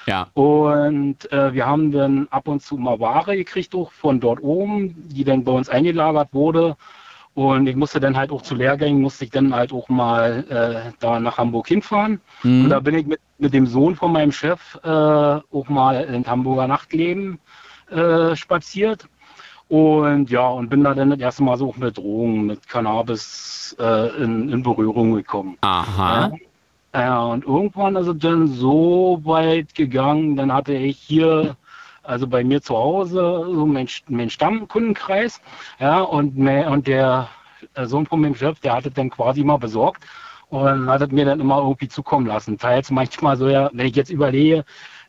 Ja. Und äh, wir haben dann ab und zu mal Ware gekriegt, auch von dort oben, die dann bei uns eingelagert wurde. Und ich musste dann halt auch zu Lehrgängen, musste ich dann halt auch mal äh, da nach Hamburg hinfahren. Und da bin ich mit, mit dem Sohn von meinem Chef äh, auch mal in Hamburger Nachtleben äh, spaziert. Und ja, und bin da dann das erste Mal so auch mit Drogen, mit Cannabis äh, in, in Berührung gekommen. Aha. Ja. Ja, und irgendwann ist es dann so weit gegangen, dann hatte ich hier, also bei mir zu Hause, so meinen mein Stammkundenkreis, ja, und, me- und der äh, Sohn von meinem Chef, der hat es dann quasi mal besorgt und hat es mir dann immer irgendwie zukommen lassen. Teils manchmal so, ja, wenn ich jetzt überlege,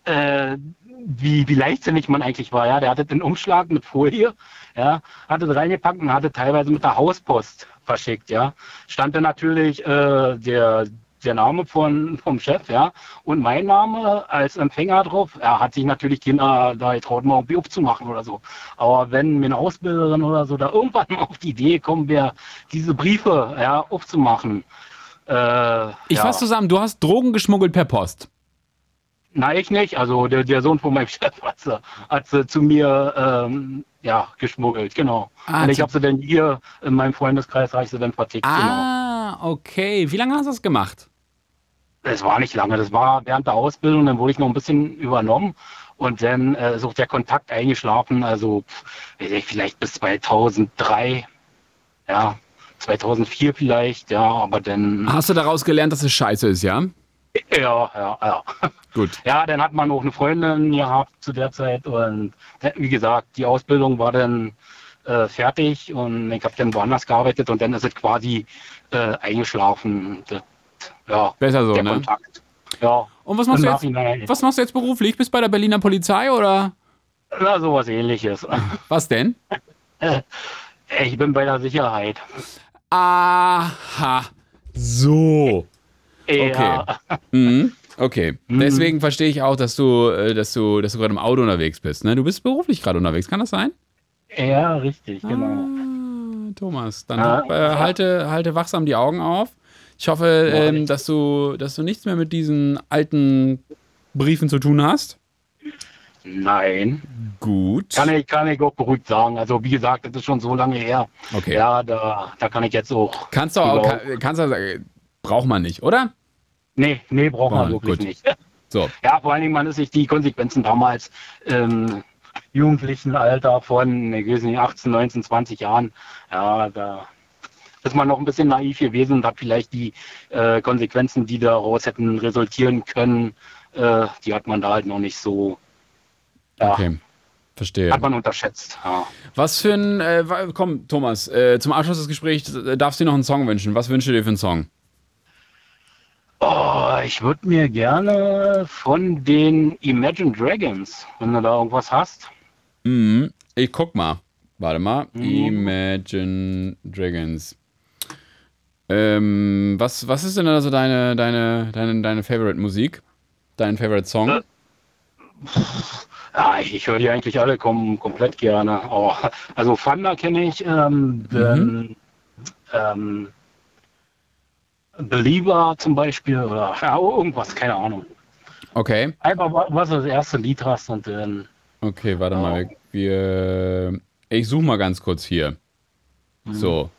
äh, wie, wie leichtsinnig man eigentlich war, ja, der hatte den Umschlag mit Folie, ja, hatte es reingepackt und hatte teilweise mit der Hauspost verschickt, ja. Stand dann natürlich äh, der der Name von, vom Chef, ja, und mein Name als Empfänger drauf. Er hat sich natürlich keiner da getraut, mal irgendwie aufzumachen oder so. Aber wenn mir eine Ausbilderin oder so da irgendwann mal auf die Idee gekommen wäre, diese Briefe, ja, aufzumachen, äh, Ich ja. fasse zusammen, du hast Drogen geschmuggelt per Post. Nein, ich nicht. Also der, der Sohn von meinem Chef hat sie, hat sie zu mir ähm, ja, geschmuggelt, genau. Ah, und ich habe sie dann hier in meinem Freundeskreis habe ich sie dann vertickt, genau. Ah, okay. Wie lange hast du das gemacht? Es war nicht lange, das war während der Ausbildung, dann wurde ich noch ein bisschen übernommen Und dann äh, ist auch der Kontakt eingeschlafen, also ich, vielleicht bis 2003, ja, 2004 vielleicht, ja, aber dann, Hast du daraus gelernt, dass es scheiße ist, ja? ja, ja, ja. Gut. Ja, dann hat man auch eine Freundin gehabt zu der Zeit und äh, wie gesagt, die Ausbildung war dann äh, fertig und ich habe dann woanders gearbeitet und dann ist es quasi äh, eingeschlafen. Das, ja, Besser so, der ne? Kontakt. Ja. Und was machst, du jetzt, Nachhinein. was machst du jetzt beruflich? Bist bei der Berliner Polizei oder Na, sowas ähnliches. was denn? Ich bin bei der Sicherheit. Aha. So. Ja, Mhm. Okay. Deswegen verstehe ich auch, dass du, äh, dass du, dass du gerade im Auto unterwegs bist. Ne? Du bist beruflich gerade unterwegs, kann das sein? ja richtig, genau. Ah, Thomas, dann Ja. äh, halte, halte wachsam die Augen auf. Ich hoffe, ähm, dass du, dass du nichts mehr mit diesen alten Briefen zu tun hast. Nein, Gut. kann ich, kann ich auch beruhigt sagen. Also wie gesagt, das ist schon so lange her. Okay. Ja, da, da kann ich jetzt auch. Kannst du auch, kann, kannst du, äh, braucht man nicht, oder? Nee, nee, braucht man Ah, wirklich gut. nicht. So. Ja, vor allen Dingen, man ist sich die Konsequenzen damals im jugendlichen Alter von, ich weiß nicht, 18, 19, 20 Jahren, ja, da ist man noch ein bisschen naiv gewesen und hat vielleicht die äh, Konsequenzen, die daraus hätten resultieren können, äh, die hat man da halt noch nicht so, ja, Okay. Verstehe. hat man unterschätzt. Ja. Was für ein, äh, komm, Thomas, äh, zum Abschluss des Gesprächs äh, darfst du dir noch einen Song wünschen. Was wünschst du dir für einen Song? Oh, ich würde mir gerne von den Imagine Dragons, wenn du da irgendwas hast. Mhm. Ich guck mal. Warte mal. Mhm. Imagine Dragons. Ähm, was, was ist denn also deine, deine, deine, deine Favorite Musik? Dein Favorite Song? Äh. Ja, ich, ich höre die eigentlich alle kom komplett gerne. Oh, also Thunder kenne ich, ähm, dann, ähm, Believer zum Beispiel oder ja, irgendwas, keine Ahnung. Okay. Einfach wa- was du das erste Lied hast und dann. Okay, warte mal. Wir, ich suche mal ganz kurz hier. So.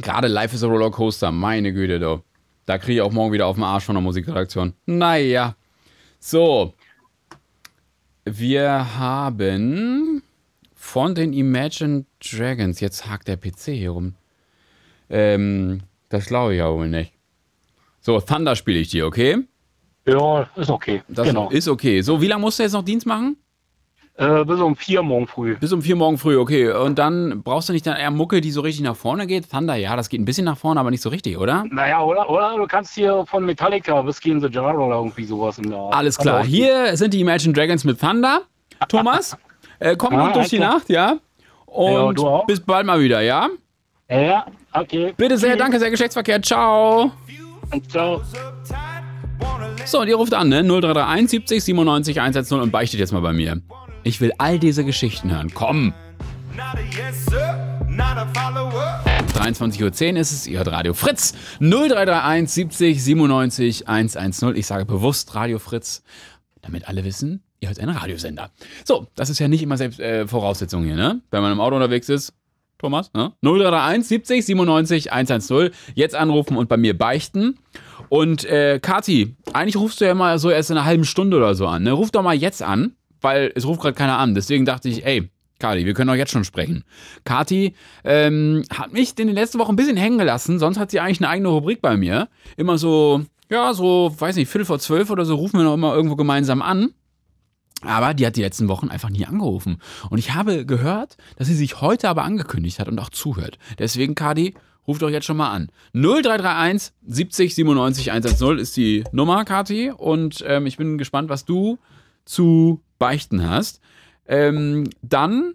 Gerade Life is a Rollercoaster, meine Güte, du. Da kriege ich auch morgen wieder auf den Arsch von der Musikredaktion. Naja. So. Wir haben von den Imagine Dragons, jetzt hakt der PC hier rum. Ähm, das glaube ich ja wohl nicht. So, Thunder spiele ich dir, okay? Ja, ist okay. Das genau. ist okay. So, wie lange musst du jetzt noch Dienst machen? Äh, bis um vier morgen früh. Bis um vier morgen früh, okay. Und dann brauchst du nicht dann eher Mucke, die so richtig nach vorne geht? Thunder, ja, das geht ein bisschen nach vorne, aber nicht so richtig, oder? Naja, oder, oder du kannst hier von Metallica Whiskey in the Jar oder irgendwie sowas in der Art. Alles klar. Hier sind die Imagine Dragons mit Thunder. Thomas, äh, komm Ah, gut durch die. Nacht, ja? Ja, Und du auch. bis bald mal wieder, ja? Ja, okay. Bitte sehr, danke sehr, Geschlechtsverkehr. Ciao. Ciao. So, und ihr ruft an, ne? 0331 70 97 110 und beichtet jetzt mal bei mir. Ich will all diese Geschichten hören. Komm. 23.10 Uhr ist es, ihr hört Radio Fritz. 0331 70 97 110. Ich sage bewusst Radio Fritz, damit alle wissen, ihr hört einen Radiosender. So, das ist ja nicht immer selbst äh, Voraussetzung hier, ne? Wenn man im Auto unterwegs ist. Thomas, ne? 0331 70 97 110. Jetzt anrufen und bei mir beichten. Und äh, Kati, eigentlich rufst du ja mal so erst in einer halben Stunde oder so an. Ne? Ruf doch mal jetzt an, weil es ruft gerade keiner an. Deswegen dachte ich, ey, Kati, wir können doch jetzt schon sprechen. Kati ähm, hat mich in den letzten Wochen ein bisschen hängen gelassen. Sonst hat sie eigentlich eine eigene Rubrik bei mir. Immer so, ja, so, weiß nicht, Viertel vor zwölf oder so rufen wir noch immer irgendwo gemeinsam an. Aber die hat die letzten Wochen einfach nie angerufen. Und ich habe gehört, dass sie sich heute aber angekündigt hat und auch zuhört. Deswegen, Kadi, ruft doch jetzt schon mal an. 0331 70 97 110 ist die Nummer, Kati. Und ähm, ich bin gespannt, was du zu beichten hast. Ähm, dann.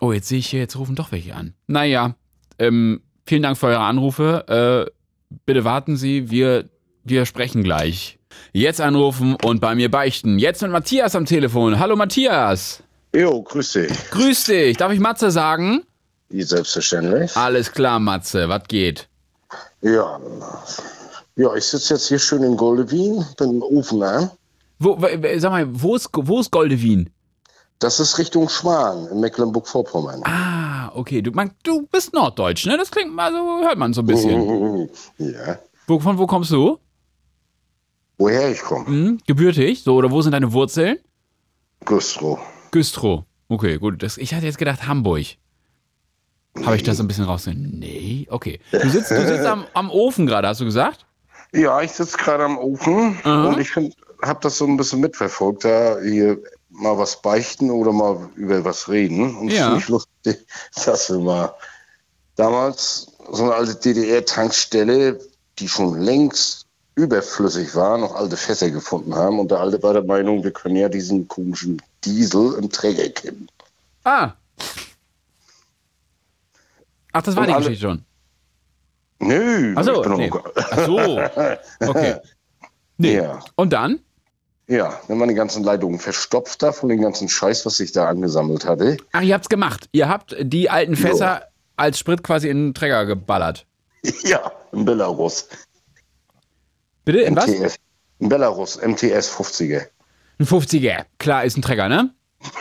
Oh, jetzt sehe ich hier, jetzt rufen doch welche an. Naja, ähm, vielen Dank für eure Anrufe. Äh, bitte warten Sie, wir, wir sprechen gleich. Jetzt anrufen und bei mir beichten. Jetzt mit Matthias am Telefon. Hallo Matthias. Jo, grüß dich. Grüß dich. Darf ich Matze sagen? Selbstverständlich. Alles klar, Matze. Was geht? Ja, ja ich sitze jetzt hier schön in Goldewien, bin im Ofen an. Wo, sag mal, wo ist, wo ist Goldewien? Das ist Richtung Schwan in Mecklenburg-Vorpommern. Ah, okay. Du, man, du bist Norddeutsch, ne? Das klingt mal so, hört man so ein bisschen. Ja. Wo, von wo kommst du? Woher ich komme? Hm? Gebürtig? So, oder wo sind deine Wurzeln? Güstrow. Güstrow. Okay, gut. Das, ich hatte jetzt gedacht Hamburg. Habe ich das so ein bisschen rausgenommen? Nee, okay. Du sitzt, du sitzt am, am Ofen gerade, hast du gesagt? Ja, ich sitze gerade am Ofen Aha. und ich habe das so ein bisschen mitverfolgt, da hier mal was beichten oder mal über was reden. Und Ja. ich lustig, dass wir mal damals so eine alte DDR-Tankstelle, die schon längst überflüssig war, noch alte Fässer gefunden haben. Und der Alte war der Meinung, wir können ja diesen komischen Diesel im Träger kippen. Ah. Ach, das war Und die alle- Geschichte schon. Nö, Ach so, nee. Ach so. Okay. Nee. Ja. Und dann? Ja, wenn man die ganzen Leitungen verstopft da von dem ganzen Scheiß, was sich da angesammelt hatte. Ach, ihr habt's gemacht. Ihr habt die alten Fässer als Sprit quasi in den Träger geballert. Ja, in Belarus. Bitte? In was? MTS. In Belarus, MTS 50er. Ein 50er. Klar, ist ein Träger, ne?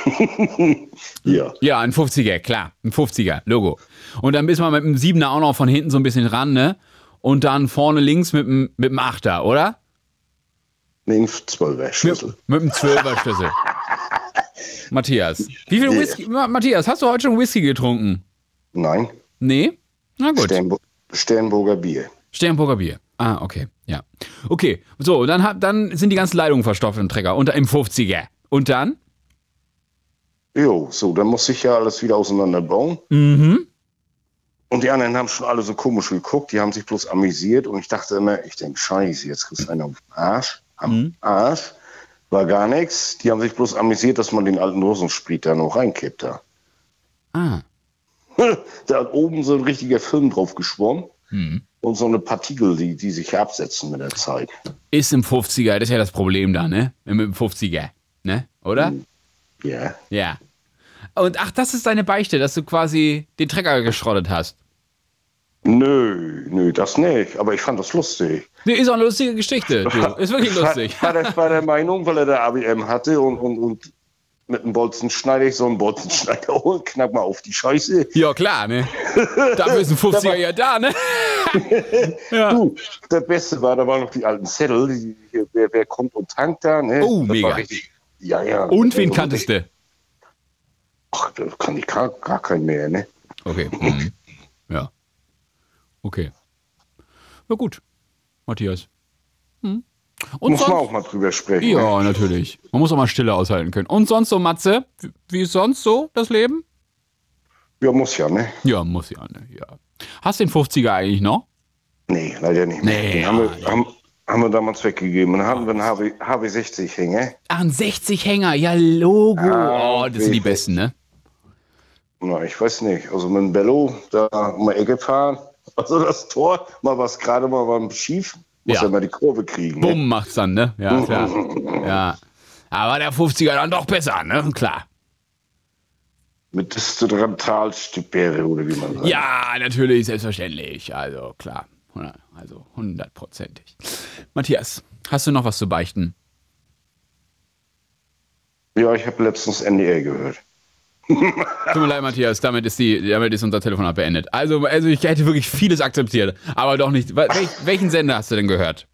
Ja. Ja, ein 50er, klar. Ein 50er, Logo. Und dann ist man mit dem 7er auch noch von hinten so ein bisschen ran, ne? Und dann vorne links mit dem, mit dem 8er, oder? Nee, ein 12er Schlüssel. Mit dem 12er Schlüssel. Matthias. Wie viel Whisky? Ma- Matthias, hast du heute schon Whisky getrunken? Nein, Nee? Na gut. Sternbo Sternburger Bier. Sternburger Bier. Ah, okay. Ja. Okay. So, dann, hab, dann sind die ganzen Leitungen verstopft im Träger. Und im 50er. Und dann? Jo, so, dann muss ich ja alles wieder auseinanderbauen. Mhm. Und die anderen haben schon alle so komisch geguckt, die haben sich bloß amüsiert und ich dachte immer, ich denke, scheiße, jetzt kriegst du einen auf den Arsch. Am Mhm. Arsch. War gar nichts. Die haben sich bloß amüsiert, dass man den alten Rosensprit da noch reinkippt da. Ah. Da hat oben so ein richtiger Film drauf geschwommen. Mhm. Und so eine Partikel, die, die sich absetzen mit der Zeit. Ist im 50er, das ist ja das Problem da, ne? Dem 50er. Ne? Oder? Ja. Ja. Und ach, das ist deine Beichte, dass du quasi den Trecker geschrottet hast. Nö, nö, das nicht. Aber ich fand das lustig. Nee, ist auch eine lustige Geschichte. Ist wirklich lustig. War, war, der, war der Meinung, weil er der ABM hatte und, und, und mit einem Bolzenschneider, ich soll einen Bolzenschneider holen, knack mal auf die Scheiße. Ja, klar, ne? Dafür ist ein 50er ja da, ne? ja. Du, der Beste war, da waren noch die alten Zettel, die, wer, wer kommt und tankt da, ne? Oh, Das mega. Richtig, ja, ja. Und wen kanntest du? Ach, da kann ich gar, gar keinen mehr, ne? Okay. Mhm. Ja. Okay. Na gut, Matthias. Hm. Und Muss man sonst? auch mal drüber sprechen. Ne? Ja, natürlich. Man muss auch mal Stille aushalten können. Und sonst so, Matze? Wie- ist sonst so das Leben? Ja, muss ja, ne? Ja, muss ja, ne? Ja. Hast du den 50er eigentlich noch? Nee, leider nicht mehr. Nee, Den haben, wir, haben, haben wir damals weggegeben. Dann hatten wir einen HW, HW60-Hänger. Ach, ein 60 Hänger, ja, Logo. Ah, oh, das sind die besten, ne? Na, ich weiß nicht. Also mit dem Bello da um die Ecke fahren. Also das Tor, mal was gerade mal beim schief. Muss Ja. ja, mal die Kurve kriegen. Ne? Bumm macht's dann, ne? Ja, klar. Ja. Aber der 50er dann doch besser, ne? Klar. Mit Distorantalstipere oder wie man sagt. Ja, natürlich, selbstverständlich. Also klar. Also hundertprozentig. Matthias, hast du noch was zu beichten? Ja, ich habe letztens NDR gehört. Tut mir leid, Matthias, damit ist, die, damit ist unser Telefonat beendet. Also, also ich hätte wirklich vieles akzeptiert, aber doch nicht. Wel welchen Sender hast du denn gehört?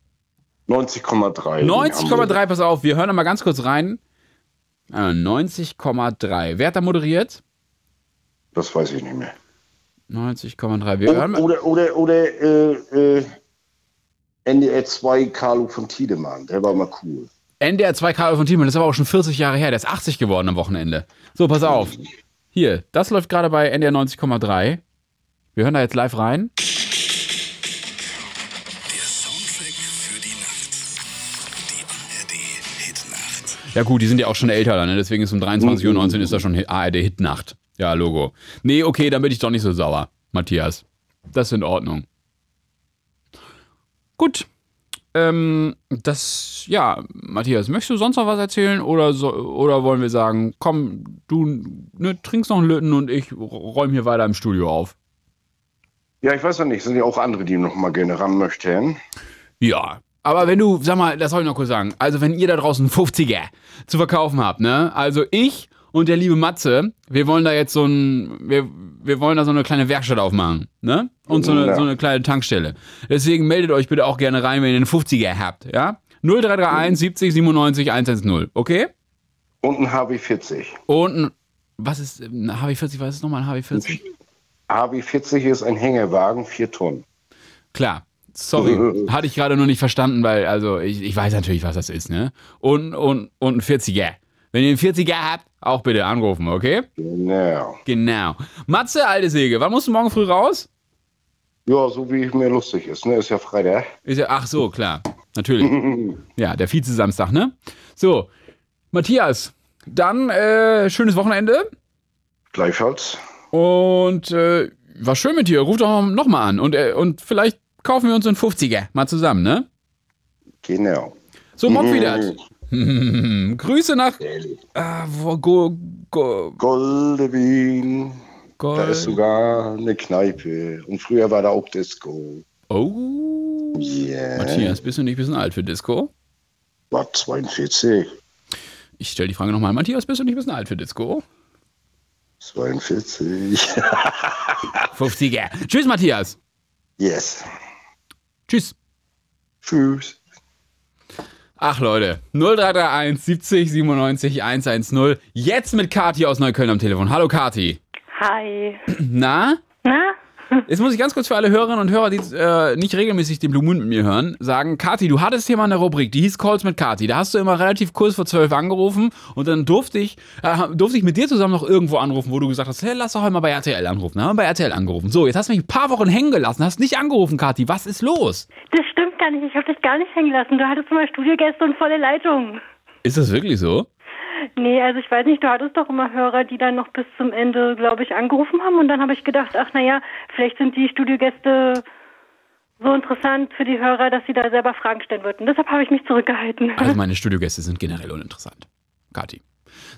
90,3. 90,3, pass auf, wir hören mal ganz kurz rein. Ah, 90,3. Wer hat da moderiert? Das weiß ich nicht mehr. 90,3. Wir hören Oder, mal. oder, oder, äh, äh, NDR 2 Carlo von Tiedemann. Der war mal cool. NDR 2 Karl von Thiemann, das ist aber auch schon 40 Jahre her. Der ist 80 geworden am Wochenende. So, pass auf. Hier, das läuft gerade bei NDR 90,3. Wir hören da jetzt live rein. Der Soundtrack für die Nacht. Die ARD Hitnacht. Ja gut, die sind ja auch schon älter, ne? deswegen ist um 23.19 Uhr ist da schon ARD Hitnacht. Ja, Logo. Nee, okay, dann bin ich doch nicht so sauer, Matthias. Das ist in Ordnung. Gut. Ähm, das, ja, Matthias, möchtest du sonst noch was erzählen oder, so, oder wollen wir sagen, komm, du ne, trinkst noch einen Lütten und ich räume hier weiter im Studio auf? Ja, ich weiß ja nicht. Sind ja auch andere, die noch mal gerne ran möchten. Ja. Aber wenn du, sag mal, das soll ich noch kurz sagen. Also, wenn ihr da draußen 50er zu verkaufen habt, ne? Also, ich und der liebe Matze, wir wollen da jetzt so ein, wir, wir wollen da so eine kleine Werkstatt aufmachen, ne? Und so eine, Ja. so eine kleine Tankstelle. Deswegen meldet euch bitte auch gerne rein, wenn ihr einen 50er habt, ja? 0331 70 97 110, okay? Und ein HB40. Und ein, was ist ein HW40? Was ist nochmal ein HW40? HB40 ist ein Hängewagen, 4 Tonnen. Klar. Sorry, hatte ich gerade noch nicht verstanden, weil, also, ich, ich weiß natürlich, was das ist, ne? Und, und, und ein 40er. Wenn ihr einen 40er habt, auch bitte anrufen, okay? Genau. Genau. Matze, alte Säge, wann musst du morgen früh raus? Ja, so wie mir lustig ist, ne? Ist ja Freitag. Ist ja, ach so, klar. Natürlich. ja, der Vize-Samstag, ne? So, Matthias, dann äh, schönes Wochenende. Gleichfalls. Und äh, war schön mit dir. Ruf doch noch mal an. Und, äh, und vielleicht kaufen wir uns einen 50er mal zusammen, ne? Genau. So, Mock wieder. Grüße nach. Ah, wo, go, go, Goldewin. Gold. Da ist sogar eine Kneipe. Und früher war da auch Disco. Oh. Yeah. Matthias, bist du nicht ein bisschen alt für Disco? War 42. Ich stelle die Frage nochmal. Matthias, bist du nicht ein bisschen alt für Disco? 42. 50er. Tschüss, Matthias. yes. Tschüss. Tschüss. Ach Leute, 0331 70 97 110. Jetzt mit Kati aus Neukölln am Telefon. Hallo Kati. Hi. Na? Na? Jetzt muss ich ganz kurz für alle Hörerinnen und Hörer, die äh, nicht regelmäßig den Blue Moon mit mir hören, sagen, Kati, du hattest hier mal eine Rubrik, die hieß Calls mit Kati. Da hast du immer relativ kurz vor zwölf angerufen und dann durfte ich, äh, durfte ich mit dir zusammen noch irgendwo anrufen, wo du gesagt hast, hey, lass doch heute mal bei RTL anrufen. Haben wir bei RTL angerufen. So, jetzt hast du mich ein paar Wochen hängen gelassen, hast nicht angerufen, Kati. Was ist los? Das stimmt gar nicht. Ich habe dich gar nicht hängen lassen. Du hattest immer Studiogäste und volle Leitung. Ist das wirklich so? Nee, also ich weiß nicht, du hattest doch immer Hörer, die dann noch bis zum Ende, glaube ich, angerufen haben. Und dann habe ich gedacht, ach naja, vielleicht sind die Studiogäste so interessant für die Hörer, dass sie da selber Fragen stellen würden. Deshalb habe ich mich zurückgehalten. Also meine Studiogäste sind generell uninteressant. Kati.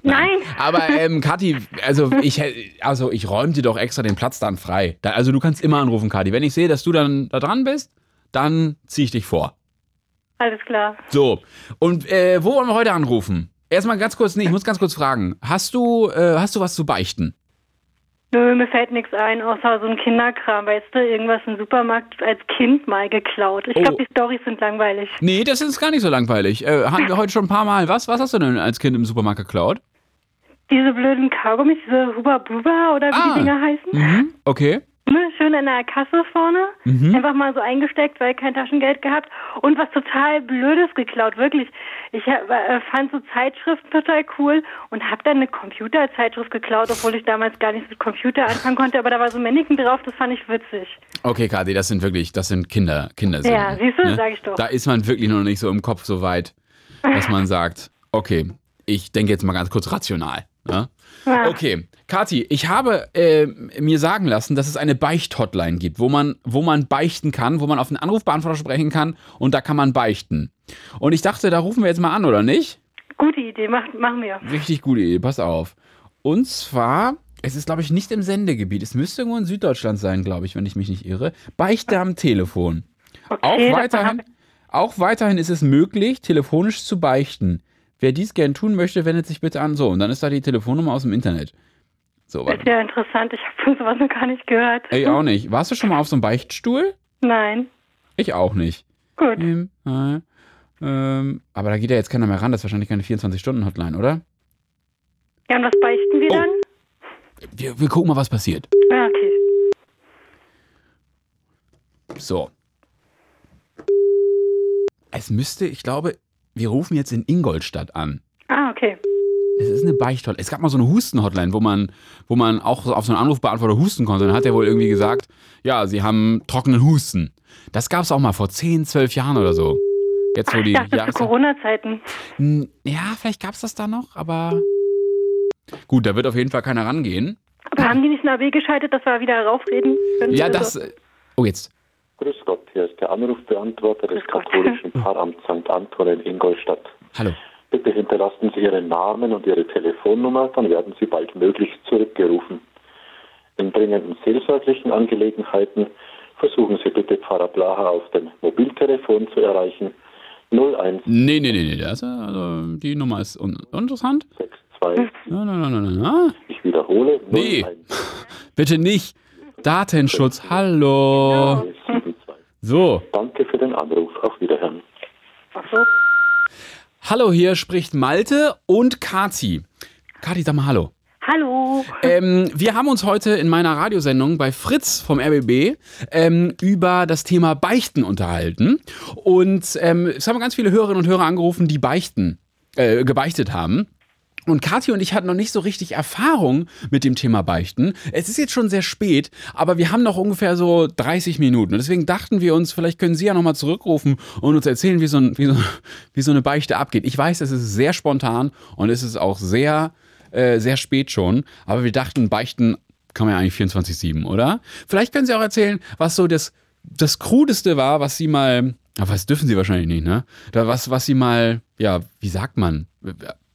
Nein. Aber ähm, Kathi, also ich, also ich räume dir doch extra den Platz dann frei. Da, also du kannst immer anrufen, Kathi. Wenn ich sehe, dass du dann da dran bist, dann ziehe ich dich vor. Alles klar. So, und äh, wo wollen wir heute anrufen? Erstmal ganz kurz, nee, ich muss ganz kurz fragen. Hast du, äh, hast du was zu beichten? Nö, mir fällt nichts ein, außer so ein Kinderkram, weißt du, irgendwas im Supermarkt als Kind mal geklaut. Ich Oh. glaube, die Storys sind langweilig. Nee, das ist gar nicht so langweilig. Äh, haben wir heute schon ein paar Mal. Was, was hast du denn als Kind im Supermarkt geklaut? Diese blöden Kaugummis, diese Huba Buba oder wie Ah. die Dinger heißen. Mhm, okay. Ne, schön in der Kasse vorne. Mhm. Einfach mal so eingesteckt, weil kein Taschengeld gehabt. Und was total Blödes geklaut, wirklich. Ich hab, äh, fand so Zeitschriften total cool und habe dann eine Computerzeitschrift geklaut, obwohl ich damals gar nichts mit Computer anfangen konnte. Aber da war so Mannequin drauf, das fand ich witzig. Okay, Kathi, das sind wirklich, das sind Kinder, Kindersinn. Ja, siehst du, sag ich doch. Da ist man wirklich noch nicht so im Kopf so weit, dass man sagt, okay, ich denke jetzt mal ganz kurz rational. Ja? Okay, Kathi, ich habe äh, mir sagen lassen, dass es eine Beicht-Hotline gibt, wo man, wo man beichten kann, wo man auf den Anrufbeantworter sprechen kann und da kann man beichten. Und ich dachte, da rufen wir jetzt mal an, oder nicht? Gute Idee, mach, machen wir. Richtig gute Idee, pass auf. Und zwar, es ist, glaube ich, nicht im Sendegebiet. Es müsste irgendwo in Süddeutschland sein, glaube ich, wenn ich mich nicht irre. Beichte am Telefon. auch, davon weiterhin, auch weiterhin ist es möglich, telefonisch zu beichten. Wer dies gern tun möchte, wendet sich bitte an. So, und dann ist da die Telefonnummer aus dem Internet. So, Das ist ja interessant. Ich habe von sowas noch gar nicht gehört. Ey, auch nicht. Warst du schon mal auf so einem Beichtstuhl? Nein. Ich auch nicht. Gut. Ähm, äh, ähm, aber da geht ja jetzt keiner mehr ran. Das ist wahrscheinlich keine 24-Stunden-Hotline, oder? Ja, und was beichten wir Oh. dann? Wir, wir gucken mal, was passiert. Ja, okay. So. Es müsste, ich glaube, wir rufen jetzt in Ingolstadt an. Ah, okay. Es ist eine Beichthotline. Es gab mal so eine Husten-Hotline, wo man, wo man auch auf so einen Anrufbeantworter husten konnte. Dann hat er wohl irgendwie gesagt, ja, sie haben trockenen Husten. Das gab es auch mal vor 10, 12 Jahren oder so. Jetzt, wo die zu Jahreszeit- Corona-Zeiten. Ja, vielleicht gab es das da noch, aber. Gut, da wird auf jeden Fall keiner rangehen. Aber haben die nicht ein AB geschaltet, dass wir wieder raufreden können? Ja, das. Oh, jetzt. Grüß Gott, hier ist der Anrufbeantworter des katholischen Pfarramts St. Anton in Ingolstadt. Hallo. Bitte hinterlassen Sie Ihren Namen und Ihre Telefonnummer, dann werden Sie baldmöglichst zurückgerufen. In dringenden seelsorglichen Angelegenheiten versuchen Sie bitte Pfarrer Blaha auf dem Mobiltelefon zu erreichen. 01 Nee, nee, nee, nee. Das, äh, also, die Nummer ist un uninteressant. 62. Nein, nein, nein, nein, nein. Ich wiederhole. Nee. Bitte nicht. Datenschutz, hallo. So. Danke für den Anruf. Auf Wiederhören. Ach so. Hallo, hier spricht Malte und Kati. Kati, sag mal Hallo. Hallo. Ähm, wir haben uns heute in meiner Radiosendung bei Fritz vom RBB ähm, über das Thema Beichten unterhalten. Und ähm, es haben ganz viele Hörerinnen und Hörer angerufen, die beichten, äh, gebeichtet haben. Und Kathi und ich hatten noch nicht so richtig Erfahrung mit dem Thema Beichten. Es ist jetzt schon sehr spät, aber wir haben noch ungefähr so 30 Minuten. Und deswegen dachten wir uns, vielleicht können Sie ja nochmal zurückrufen und uns erzählen, wie so, ein, wie, so, wie so eine Beichte abgeht. Ich weiß, es ist sehr spontan und es ist auch sehr, äh, sehr spät schon. Aber wir dachten, Beichten kann man ja eigentlich 24-7, oder? Vielleicht können Sie auch erzählen, was so das, das Krudeste war, was Sie mal, aber das dürfen Sie wahrscheinlich nicht, ne? Was, was Sie mal, ja, wie sagt man?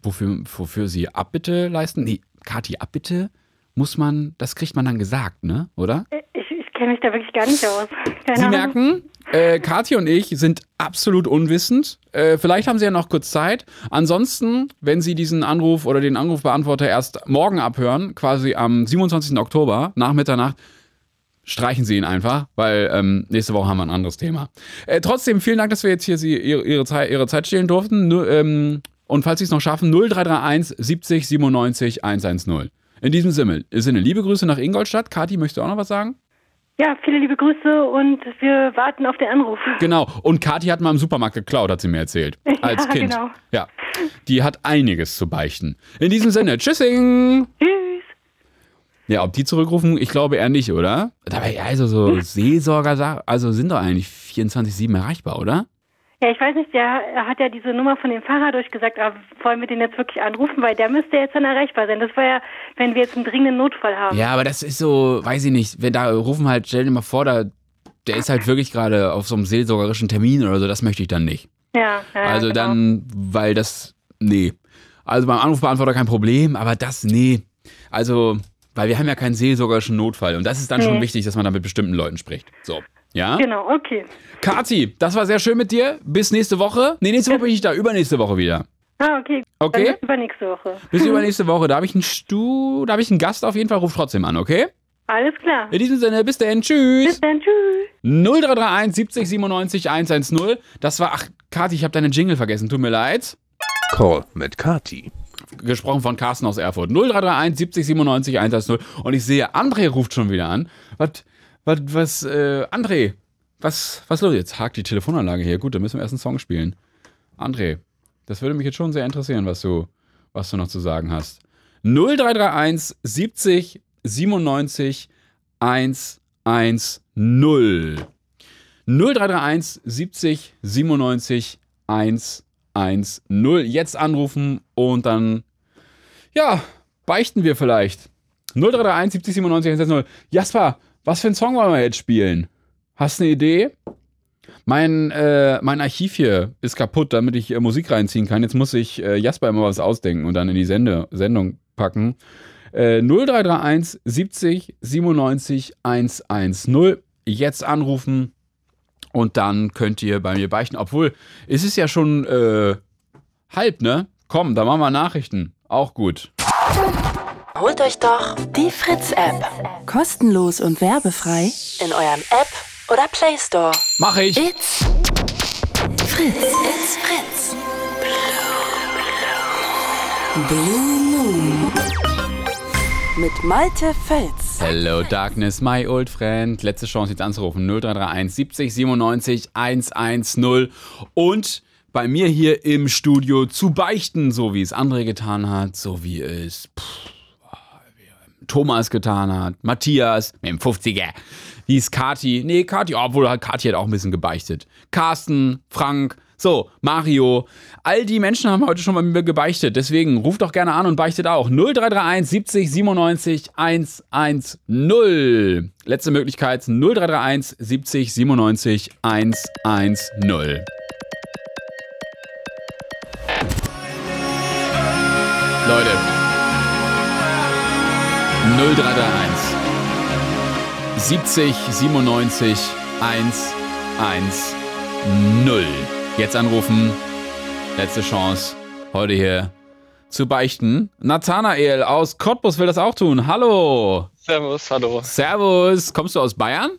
Wofür, wofür sie Abbitte leisten? Nee, Kathi, Abbitte muss man, das kriegt man dann gesagt, ne? Oder? Ich, ich kenne mich da wirklich gar nicht aus. Keine Sie Ahnung. merken, äh, Kathi und ich sind absolut unwissend. Äh, vielleicht haben Sie ja noch kurz Zeit. Ansonsten, wenn Sie diesen Anruf oder den Anrufbeantworter erst morgen abhören, quasi am 27. Oktober nach Mitternacht, streichen Sie ihn einfach, weil ähm, nächste Woche haben wir ein anderes Thema. Äh, trotzdem, vielen Dank, dass wir jetzt hier Sie, Ihre, Ihre, Zeit, Ihre Zeit stehlen durften. Nur, ähm, und falls Sie es noch schaffen, 0331 70 97 110. In diesem Sinne, Sinne, liebe Grüße nach Ingolstadt. Kathi, möchtest du auch noch was sagen? Ja, viele liebe Grüße und wir warten auf den Anruf. Genau. Und Kathi hat mal im Supermarkt geklaut, hat sie mir erzählt. Als ja, Kind. genau. Ja. Die hat einiges zu beichten. In diesem Sinne, tschüssing! Tschüss! Ja, ob die zurückrufen, ich glaube eher nicht, oder? Dabei, also so Seelsorger, also sind doch eigentlich 24-7 erreichbar, oder? Ja, ich weiß nicht, der hat ja diese Nummer von dem Fahrer durchgesagt, aber wollen wir den jetzt wirklich anrufen, weil der müsste jetzt dann erreichbar sein. Das war ja, wenn wir jetzt einen dringenden Notfall haben. Ja, aber das ist so, weiß ich nicht, wenn da rufen halt, stell dir mal vor, da, der ist halt wirklich gerade auf so einem seelsorgerischen Termin oder so, das möchte ich dann nicht. Ja, ja Also genau. dann, weil das, nee. Also beim Anrufbeantworter kein Problem, aber das, nee. Also, weil wir haben ja keinen seelsorgerischen Notfall und das ist dann schon Nee. wichtig, dass man da mit bestimmten Leuten spricht. So, ja? Genau, okay. Kathi, das war sehr schön mit dir. Bis nächste Woche. Nee, nächste Woche bin ich da, übernächste Woche wieder. Ah, okay. Okay. Dann bis übernächste Woche. Bis übernächste Woche. Da habe ich einen Stu, da habe ich einen Gast auf jeden Fall. Ruf trotzdem an, okay? Alles klar. In diesem Sinne, bis dann. Tschüss. Bis dann, tschüss. 0331 70 97 110. Das war, ach, Kathi, ich habe deinen Jingle vergessen. Tut mir leid. Call mit Kati. Gesprochen von Carsten aus Erfurt. 0331 70 97 110. Und ich sehe, André ruft schon wieder an. Was, was, was, äh, André, was, was los? Jetzt hakt die Telefonanlage hier. Gut, dann müssen wir erst einen Song spielen. André, das würde mich jetzt schon sehr interessieren, was du, was du noch zu sagen hast. 0331 70 97 110. 0331 70 97 110. Jetzt anrufen und dann, ja, beichten wir vielleicht. 0331 70 97 110. Jasper, was für einen Song wollen wir jetzt spielen? Hast du eine Idee? Mein, äh, mein Archiv hier ist kaputt, damit ich äh, Musik reinziehen kann. Jetzt muss ich äh, Jasper immer was ausdenken und dann in die Sende Sendung packen. Äh, 0331 70 97 110. Jetzt anrufen und dann könnt ihr bei mir beichten. Obwohl, es ist ja schon äh, halb, ne? Komm, da machen wir Nachrichten. Auch gut. Holt euch doch die Fritz-App. Kostenlos und werbefrei in eurem App oder Play Store. Mach ich. It's Fritz. It's Fritz. Blue Moon. Mit Malte Fels. Hello Darkness, my old friend. Letzte Chance jetzt anzurufen. 0331 70 97 110. Und bei mir hier im Studio zu beichten, so wie es André getan hat, so wie es pff, Thomas getan hat, Matthias mit dem 50er, wie es Kati, nee, Kati, obwohl halt Kati hat auch ein bisschen gebeichtet. Carsten, Frank, so, Mario, all die Menschen haben heute schon bei mir gebeichtet, deswegen ruft doch gerne an und beichtet auch. 0331 70 97 110. Letzte Möglichkeit 0331 70 97 110. Leute, 0331 70 97 110. Jetzt anrufen. Letzte Chance. Heute hier zu beichten. Nathanael aus Cottbus will das auch tun. Hallo. Servus, hallo. Servus. Kommst du aus Bayern?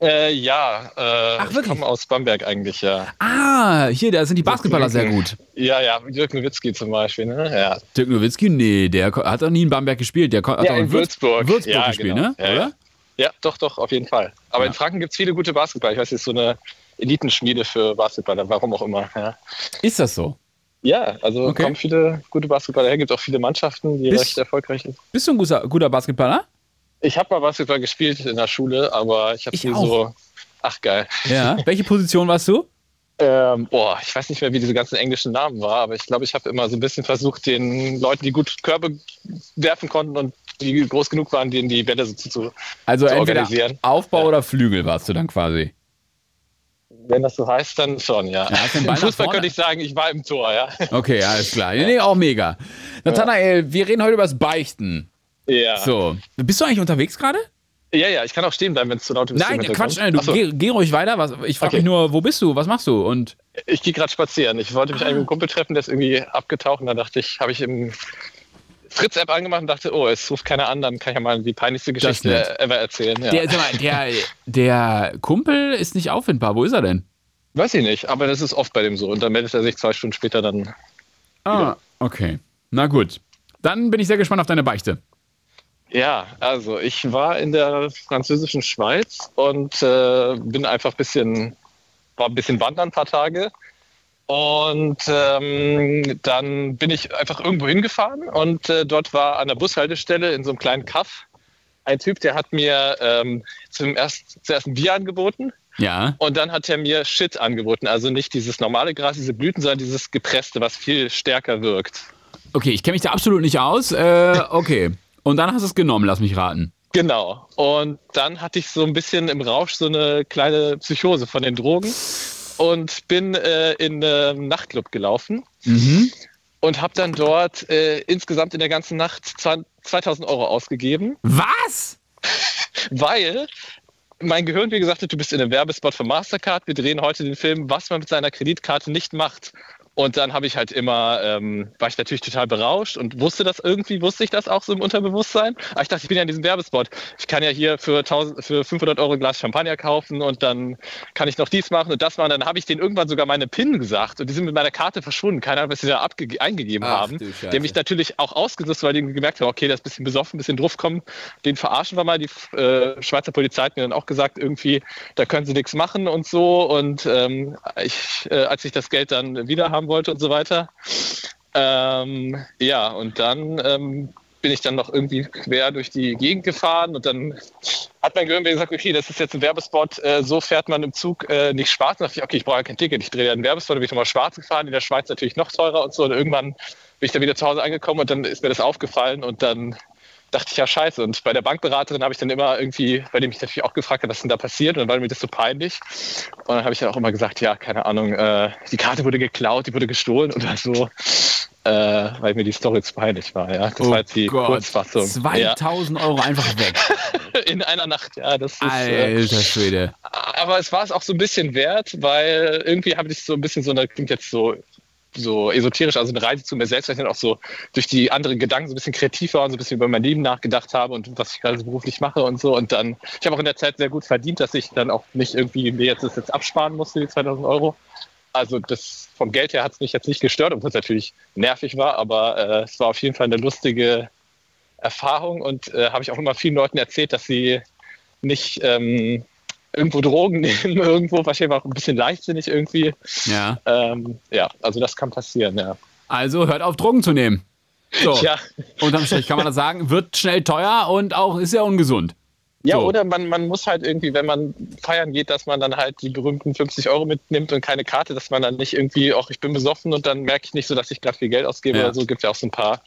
Äh, ja, äh, Ach, ich komme aus Bamberg eigentlich, ja. Ah, hier, da sind die Basketballer sehr gut. Ja, ja, Dirk Nowitzki zum Beispiel, ne? Ja. Dirk Nowitzki, nee, der hat doch nie in Bamberg gespielt. Der hat ja, in Würzburg. Würzburg ja, gespielt, genau. ne? Ja, Oder? Ja. ja, doch, doch, auf jeden Fall. Aber Ja. in Franken gibt es viele gute Basketballer. Ich weiß, es ist so eine Elitenschmiede für Basketballer, warum auch immer. Ja, Ist das so? ja also Okay. kommen viele gute Basketballer her. gibt auch viele Mannschaften, die Bist- recht erfolgreich sind. Bist du ein guter, guter Basketballer? Ich habe mal Basketball gespielt in der Schule, aber ich habe nie auch. so. Ach, geil. Ja. Welche Position warst du? Ähm, boah, ich weiß nicht mehr, wie diese ganzen englischen Namen war, aber ich glaube, ich habe immer so ein bisschen versucht, den Leuten, die gut Körbe werfen konnten und die groß genug waren, denen die Bälle so zu, Also zu organisieren. Aufbau oder Flügel warst du dann quasi. Wenn das so heißt, dann schon, ja. Ja, Im Fußball könnte ich sagen, ich war im Tor, ja. Okay, alles klar. Nee, auch mega. Nathanael, wir reden heute über das Beichten. Ja. So. Bist du eigentlich unterwegs gerade? Ja, ja, ich kann auch stehen bleiben, wenn es zu laut ist. Nein, Quatsch, nein, du so, geh, geh ruhig weiter. Was, ich frage Okay. mich nur, wo bist du? Was machst du? Und Ich gehe gerade spazieren. Ich wollte mich eigentlich mit einem Kumpel treffen, der ist irgendwie abgetaucht und dann dachte ich, habe ich im Fritz-App angemacht und dachte, oh, es ruft keiner an, dann kann ich ja mal die peinlichste Geschichte ever erzählen. Ja. der, mal, der, der Kumpel ist nicht auffindbar. Wo ist er denn? Weiß ich nicht, aber das ist oft bei dem so. Und dann meldet er sich zwei Stunden später dann. Ah, okay. Na gut. Dann bin ich sehr gespannt auf deine Beichte. Ja, also ich war in der französischen Schweiz und äh, bin einfach ein bisschen, war ein bisschen wandern ein paar Tage. Und ähm, dann bin ich einfach irgendwo hingefahren und äh, dort war an der Bushaltestelle in so einem kleinen Kaff ein Typ, der hat mir ähm, zum erst, zuerst ein Bier angeboten Ja. und dann hat er mir Shit angeboten. Also nicht dieses normale Gras, diese Blüten, sondern dieses gepresste, was viel stärker wirkt. Okay, ich kenne mich da absolut nicht aus. Äh, okay. Und dann hast du es genommen, lass mich raten. Genau. Und dann hatte ich so ein bisschen im Rausch so eine kleine Psychose von den Drogen und bin äh, in einen Nachtclub gelaufen Mhm. und habe dann dort äh, insgesamt in der ganzen Nacht 2000 Euro ausgegeben, Was? weil mein Gehirn mir gesagt hat, du bist in einem Werbespot von Mastercard, wir drehen heute den Film, was man mit seiner Kreditkarte nicht macht. Und dann habe ich halt immer, ähm, war ich natürlich total berauscht und wusste das irgendwie, wusste ich das auch so im Unterbewusstsein. Aber ich dachte, ich bin ja in diesem Werbespot. Ich kann ja hier für, 1000, für 500 Euro ein Glas Champagner kaufen und dann kann ich noch dies machen und das machen. Dann habe ich denen irgendwann sogar meine PIN gesagt und die sind mit meiner Karte verschwunden. Keine Ahnung, was sie da eingegeben Ach, haben. Die haben mich natürlich auch ausgenutzt, weil die gemerkt haben, okay, das ist ein bisschen besoffen, ein bisschen drauf kommen. Den verarschen wir mal. Die äh, Schweizer Polizei hat mir dann auch gesagt, irgendwie, da können sie nichts machen und so. Und ähm, ich, äh, als ich das Geld dann wieder haben wollte und so weiter. Ähm, ja, und dann ähm, bin ich dann noch irgendwie quer durch die Gegend gefahren und dann hat mein Gehirn mir gesagt, okay, das ist jetzt ein Werbespot, äh, so fährt man im Zug äh, nicht schwarz. Und dachte ich, okay, ich brauche ja kein Ticket, ich drehe ja einen Werbespot, dann bin ich nochmal schwarz gefahren, in der Schweiz natürlich noch teurer und so. Und irgendwann bin ich dann wieder zu Hause angekommen und dann ist mir das aufgefallen und dann dachte ich, ja scheiße. Und bei der Bankberaterin habe ich dann immer irgendwie, bei dem ich natürlich auch gefragt habe, was denn da passiert und dann war mir das so peinlich. Und dann habe ich dann auch immer gesagt, ja, keine Ahnung, äh, die Karte wurde geklaut, die wurde gestohlen oder so. Äh, weil mir die Story zu peinlich war, ja. Das Oh war jetzt die Gott. Kurzfassung. 2000 Euro einfach weg. Ja. In einer Nacht, ja. Das ist, äh, Alter Schwede. aber es war es auch so ein bisschen wert, weil irgendwie habe ich so ein bisschen so eine, klingt jetzt so, so esoterisch, also eine Reise zu mir selbst, weil ich dann auch so durch die anderen Gedanken so ein bisschen kreativ war und so ein bisschen über mein Leben nachgedacht habe und was ich gerade so beruflich mache und so. Und dann, ich habe auch in der Zeit sehr gut verdient, dass ich dann auch nicht irgendwie mir jetzt das jetzt absparen musste, die 2000 Euro. Also das vom Geld her hat es mich jetzt nicht gestört, obwohl es natürlich nervig war, aber äh, es war auf jeden Fall eine lustige Erfahrung und äh, habe ich auch immer vielen Leuten erzählt, dass sie nicht ähm, irgendwo Drogen nehmen, irgendwo, wahrscheinlich auch ein bisschen leichtsinnig irgendwie. Ja. Ähm, ja, also das kann passieren, ja. Also hört auf, Drogen zu nehmen. So. Ja. Unterm Strich kann man das sagen, wird schnell teuer und auch ist ja ungesund. Ja, So. oder man, man muss halt irgendwie, wenn man feiern geht, dass man dann halt die berühmten 50 Euro mitnimmt und keine Karte, dass man dann nicht irgendwie, auch ich bin besoffen und dann merke ich nicht so, dass ich gerade viel Geld ausgebe Ja. oder so. Gibt ja auch so ein paar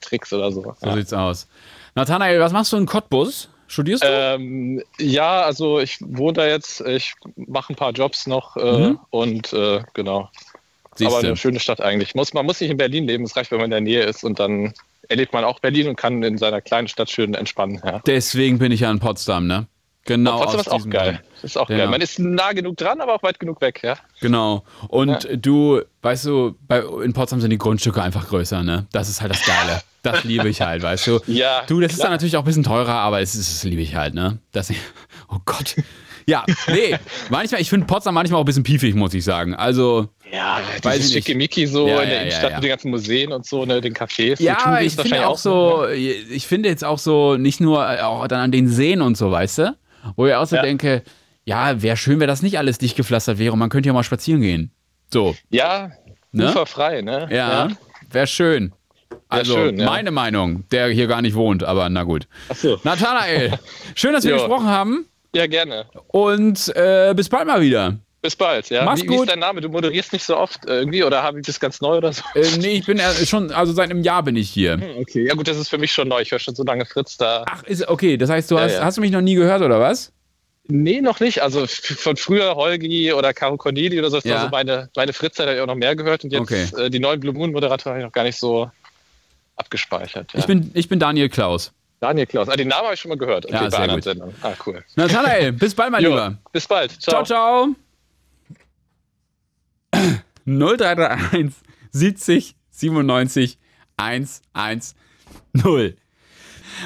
Tricks oder so. So sieht's aus. Nathanael, was machst du in Cottbus? Studierst du? Ähm, ja, also ich wohne da jetzt, ich mache ein paar Jobs noch äh, Mhm. und äh, genau. Siehste. Aber eine schöne Stadt eigentlich. Muss, man muss nicht in Berlin leben, es reicht, wenn man in der Nähe ist und dann erlebt man auch Berlin und kann in seiner kleinen Stadt schön entspannen. Ja. Deswegen bin ich ja in Potsdam, ne? Genau. Potsdam aus ist auch geil. Das ist auch Genau. geil. Man ist nah genug dran, aber auch weit genug weg, ja. Genau. Und du, weißt du, bei, in Potsdam sind die Grundstücke einfach größer, ne? Das ist halt das Geile. Das liebe ich halt, weißt du? Ja, Du, das ist klar. dann natürlich auch ein bisschen teurer, aber es ist, das liebe ich halt, ne? Das, oh Gott. Ja, nee, manchmal, ich finde Potsdam manchmal auch ein bisschen piefig, muss ich sagen. Also, Ja, dieses nicht. Schickimicki so Ja, in der ja, Innenstadt ja, ja. mit den ganzen Museen und so, ne, den Cafés. Ja, aber ist ich finde auch so, ich finde jetzt auch so, nicht nur äh, auch dann an den Seen und so, weißt du? Wo ich auch so Ja. denke, ja, wäre schön, wenn das nicht alles dicht gepflastert wäre und man könnte ja mal spazieren gehen. So. Ja, Ne? uferfrei, ne? Ja, wäre schön. Also, schön, ja. meine Meinung, der hier gar nicht wohnt, aber na gut. Ach so. Nathanael, schön, dass wir Ja. gesprochen haben Ja, gerne. und äh, bis bald mal wieder. Bis bald, ja. Mach's wie, wie gut. ist dein Name? Du moderierst nicht so oft irgendwie oder habe ich das ganz neu oder so? Äh, nee, ich bin erst schon, also seit einem Jahr bin ich hier. Okay, ja gut, das ist für mich schon neu. Ich höre schon so lange Fritz da. Ach, ist okay. Das heißt, du Ja, hast, ja. hast du mich noch nie gehört oder was? Nee, noch nicht. Also von früher Holgi oder Caro Corneli oder so, das Ja. war so meine, meine Fritzzeit habe ich auch noch mehr gehört und jetzt Okay. äh, die neuen Blue Moon Moderatoren habe ich noch gar nicht so abgespeichert. Ja. Ich bin, ich bin Daniel Klaus. Daniel Klaus. Ah, den Namen habe ich schon mal gehört. Okay, Ja, bei sehr gut. Sendungen. Ah, cool. Nathanael, bis bald, mein Jo, Lieber. Bis bald. Ciao, ciao. 0331 70 97 110.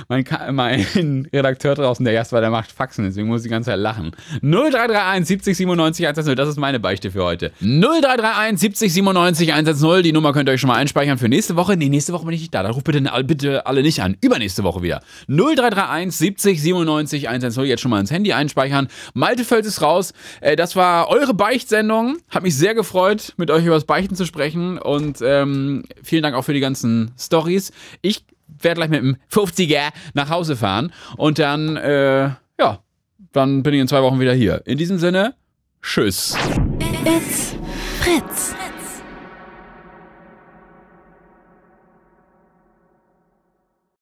Mein, mein Redakteur draußen, der erst war, der macht Faxen, deswegen muss ich die ganze Zeit lachen. 0331 70 97 110, das ist meine Beichte für heute. 0331 70 97 110, die Nummer könnt ihr euch schon mal einspeichern für nächste Woche. Nee, nächste Woche bin ich nicht da, da ruft bitte, bitte alle nicht an. Übernächste Woche wieder. 0331 70 97 110, jetzt schon mal ins Handy einspeichern. Malte Völz ist raus. Äh, Das war eure Beichtsendung. Hat mich sehr gefreut, mit euch über das Beichten zu sprechen und ähm, vielen Dank auch für die ganzen Stories. Ich werde gleich mit dem 50er nach Hause fahren und dann, äh, ja, dann bin ich in zwei Wochen wieder hier. In diesem Sinne, tschüss. It's Fritz.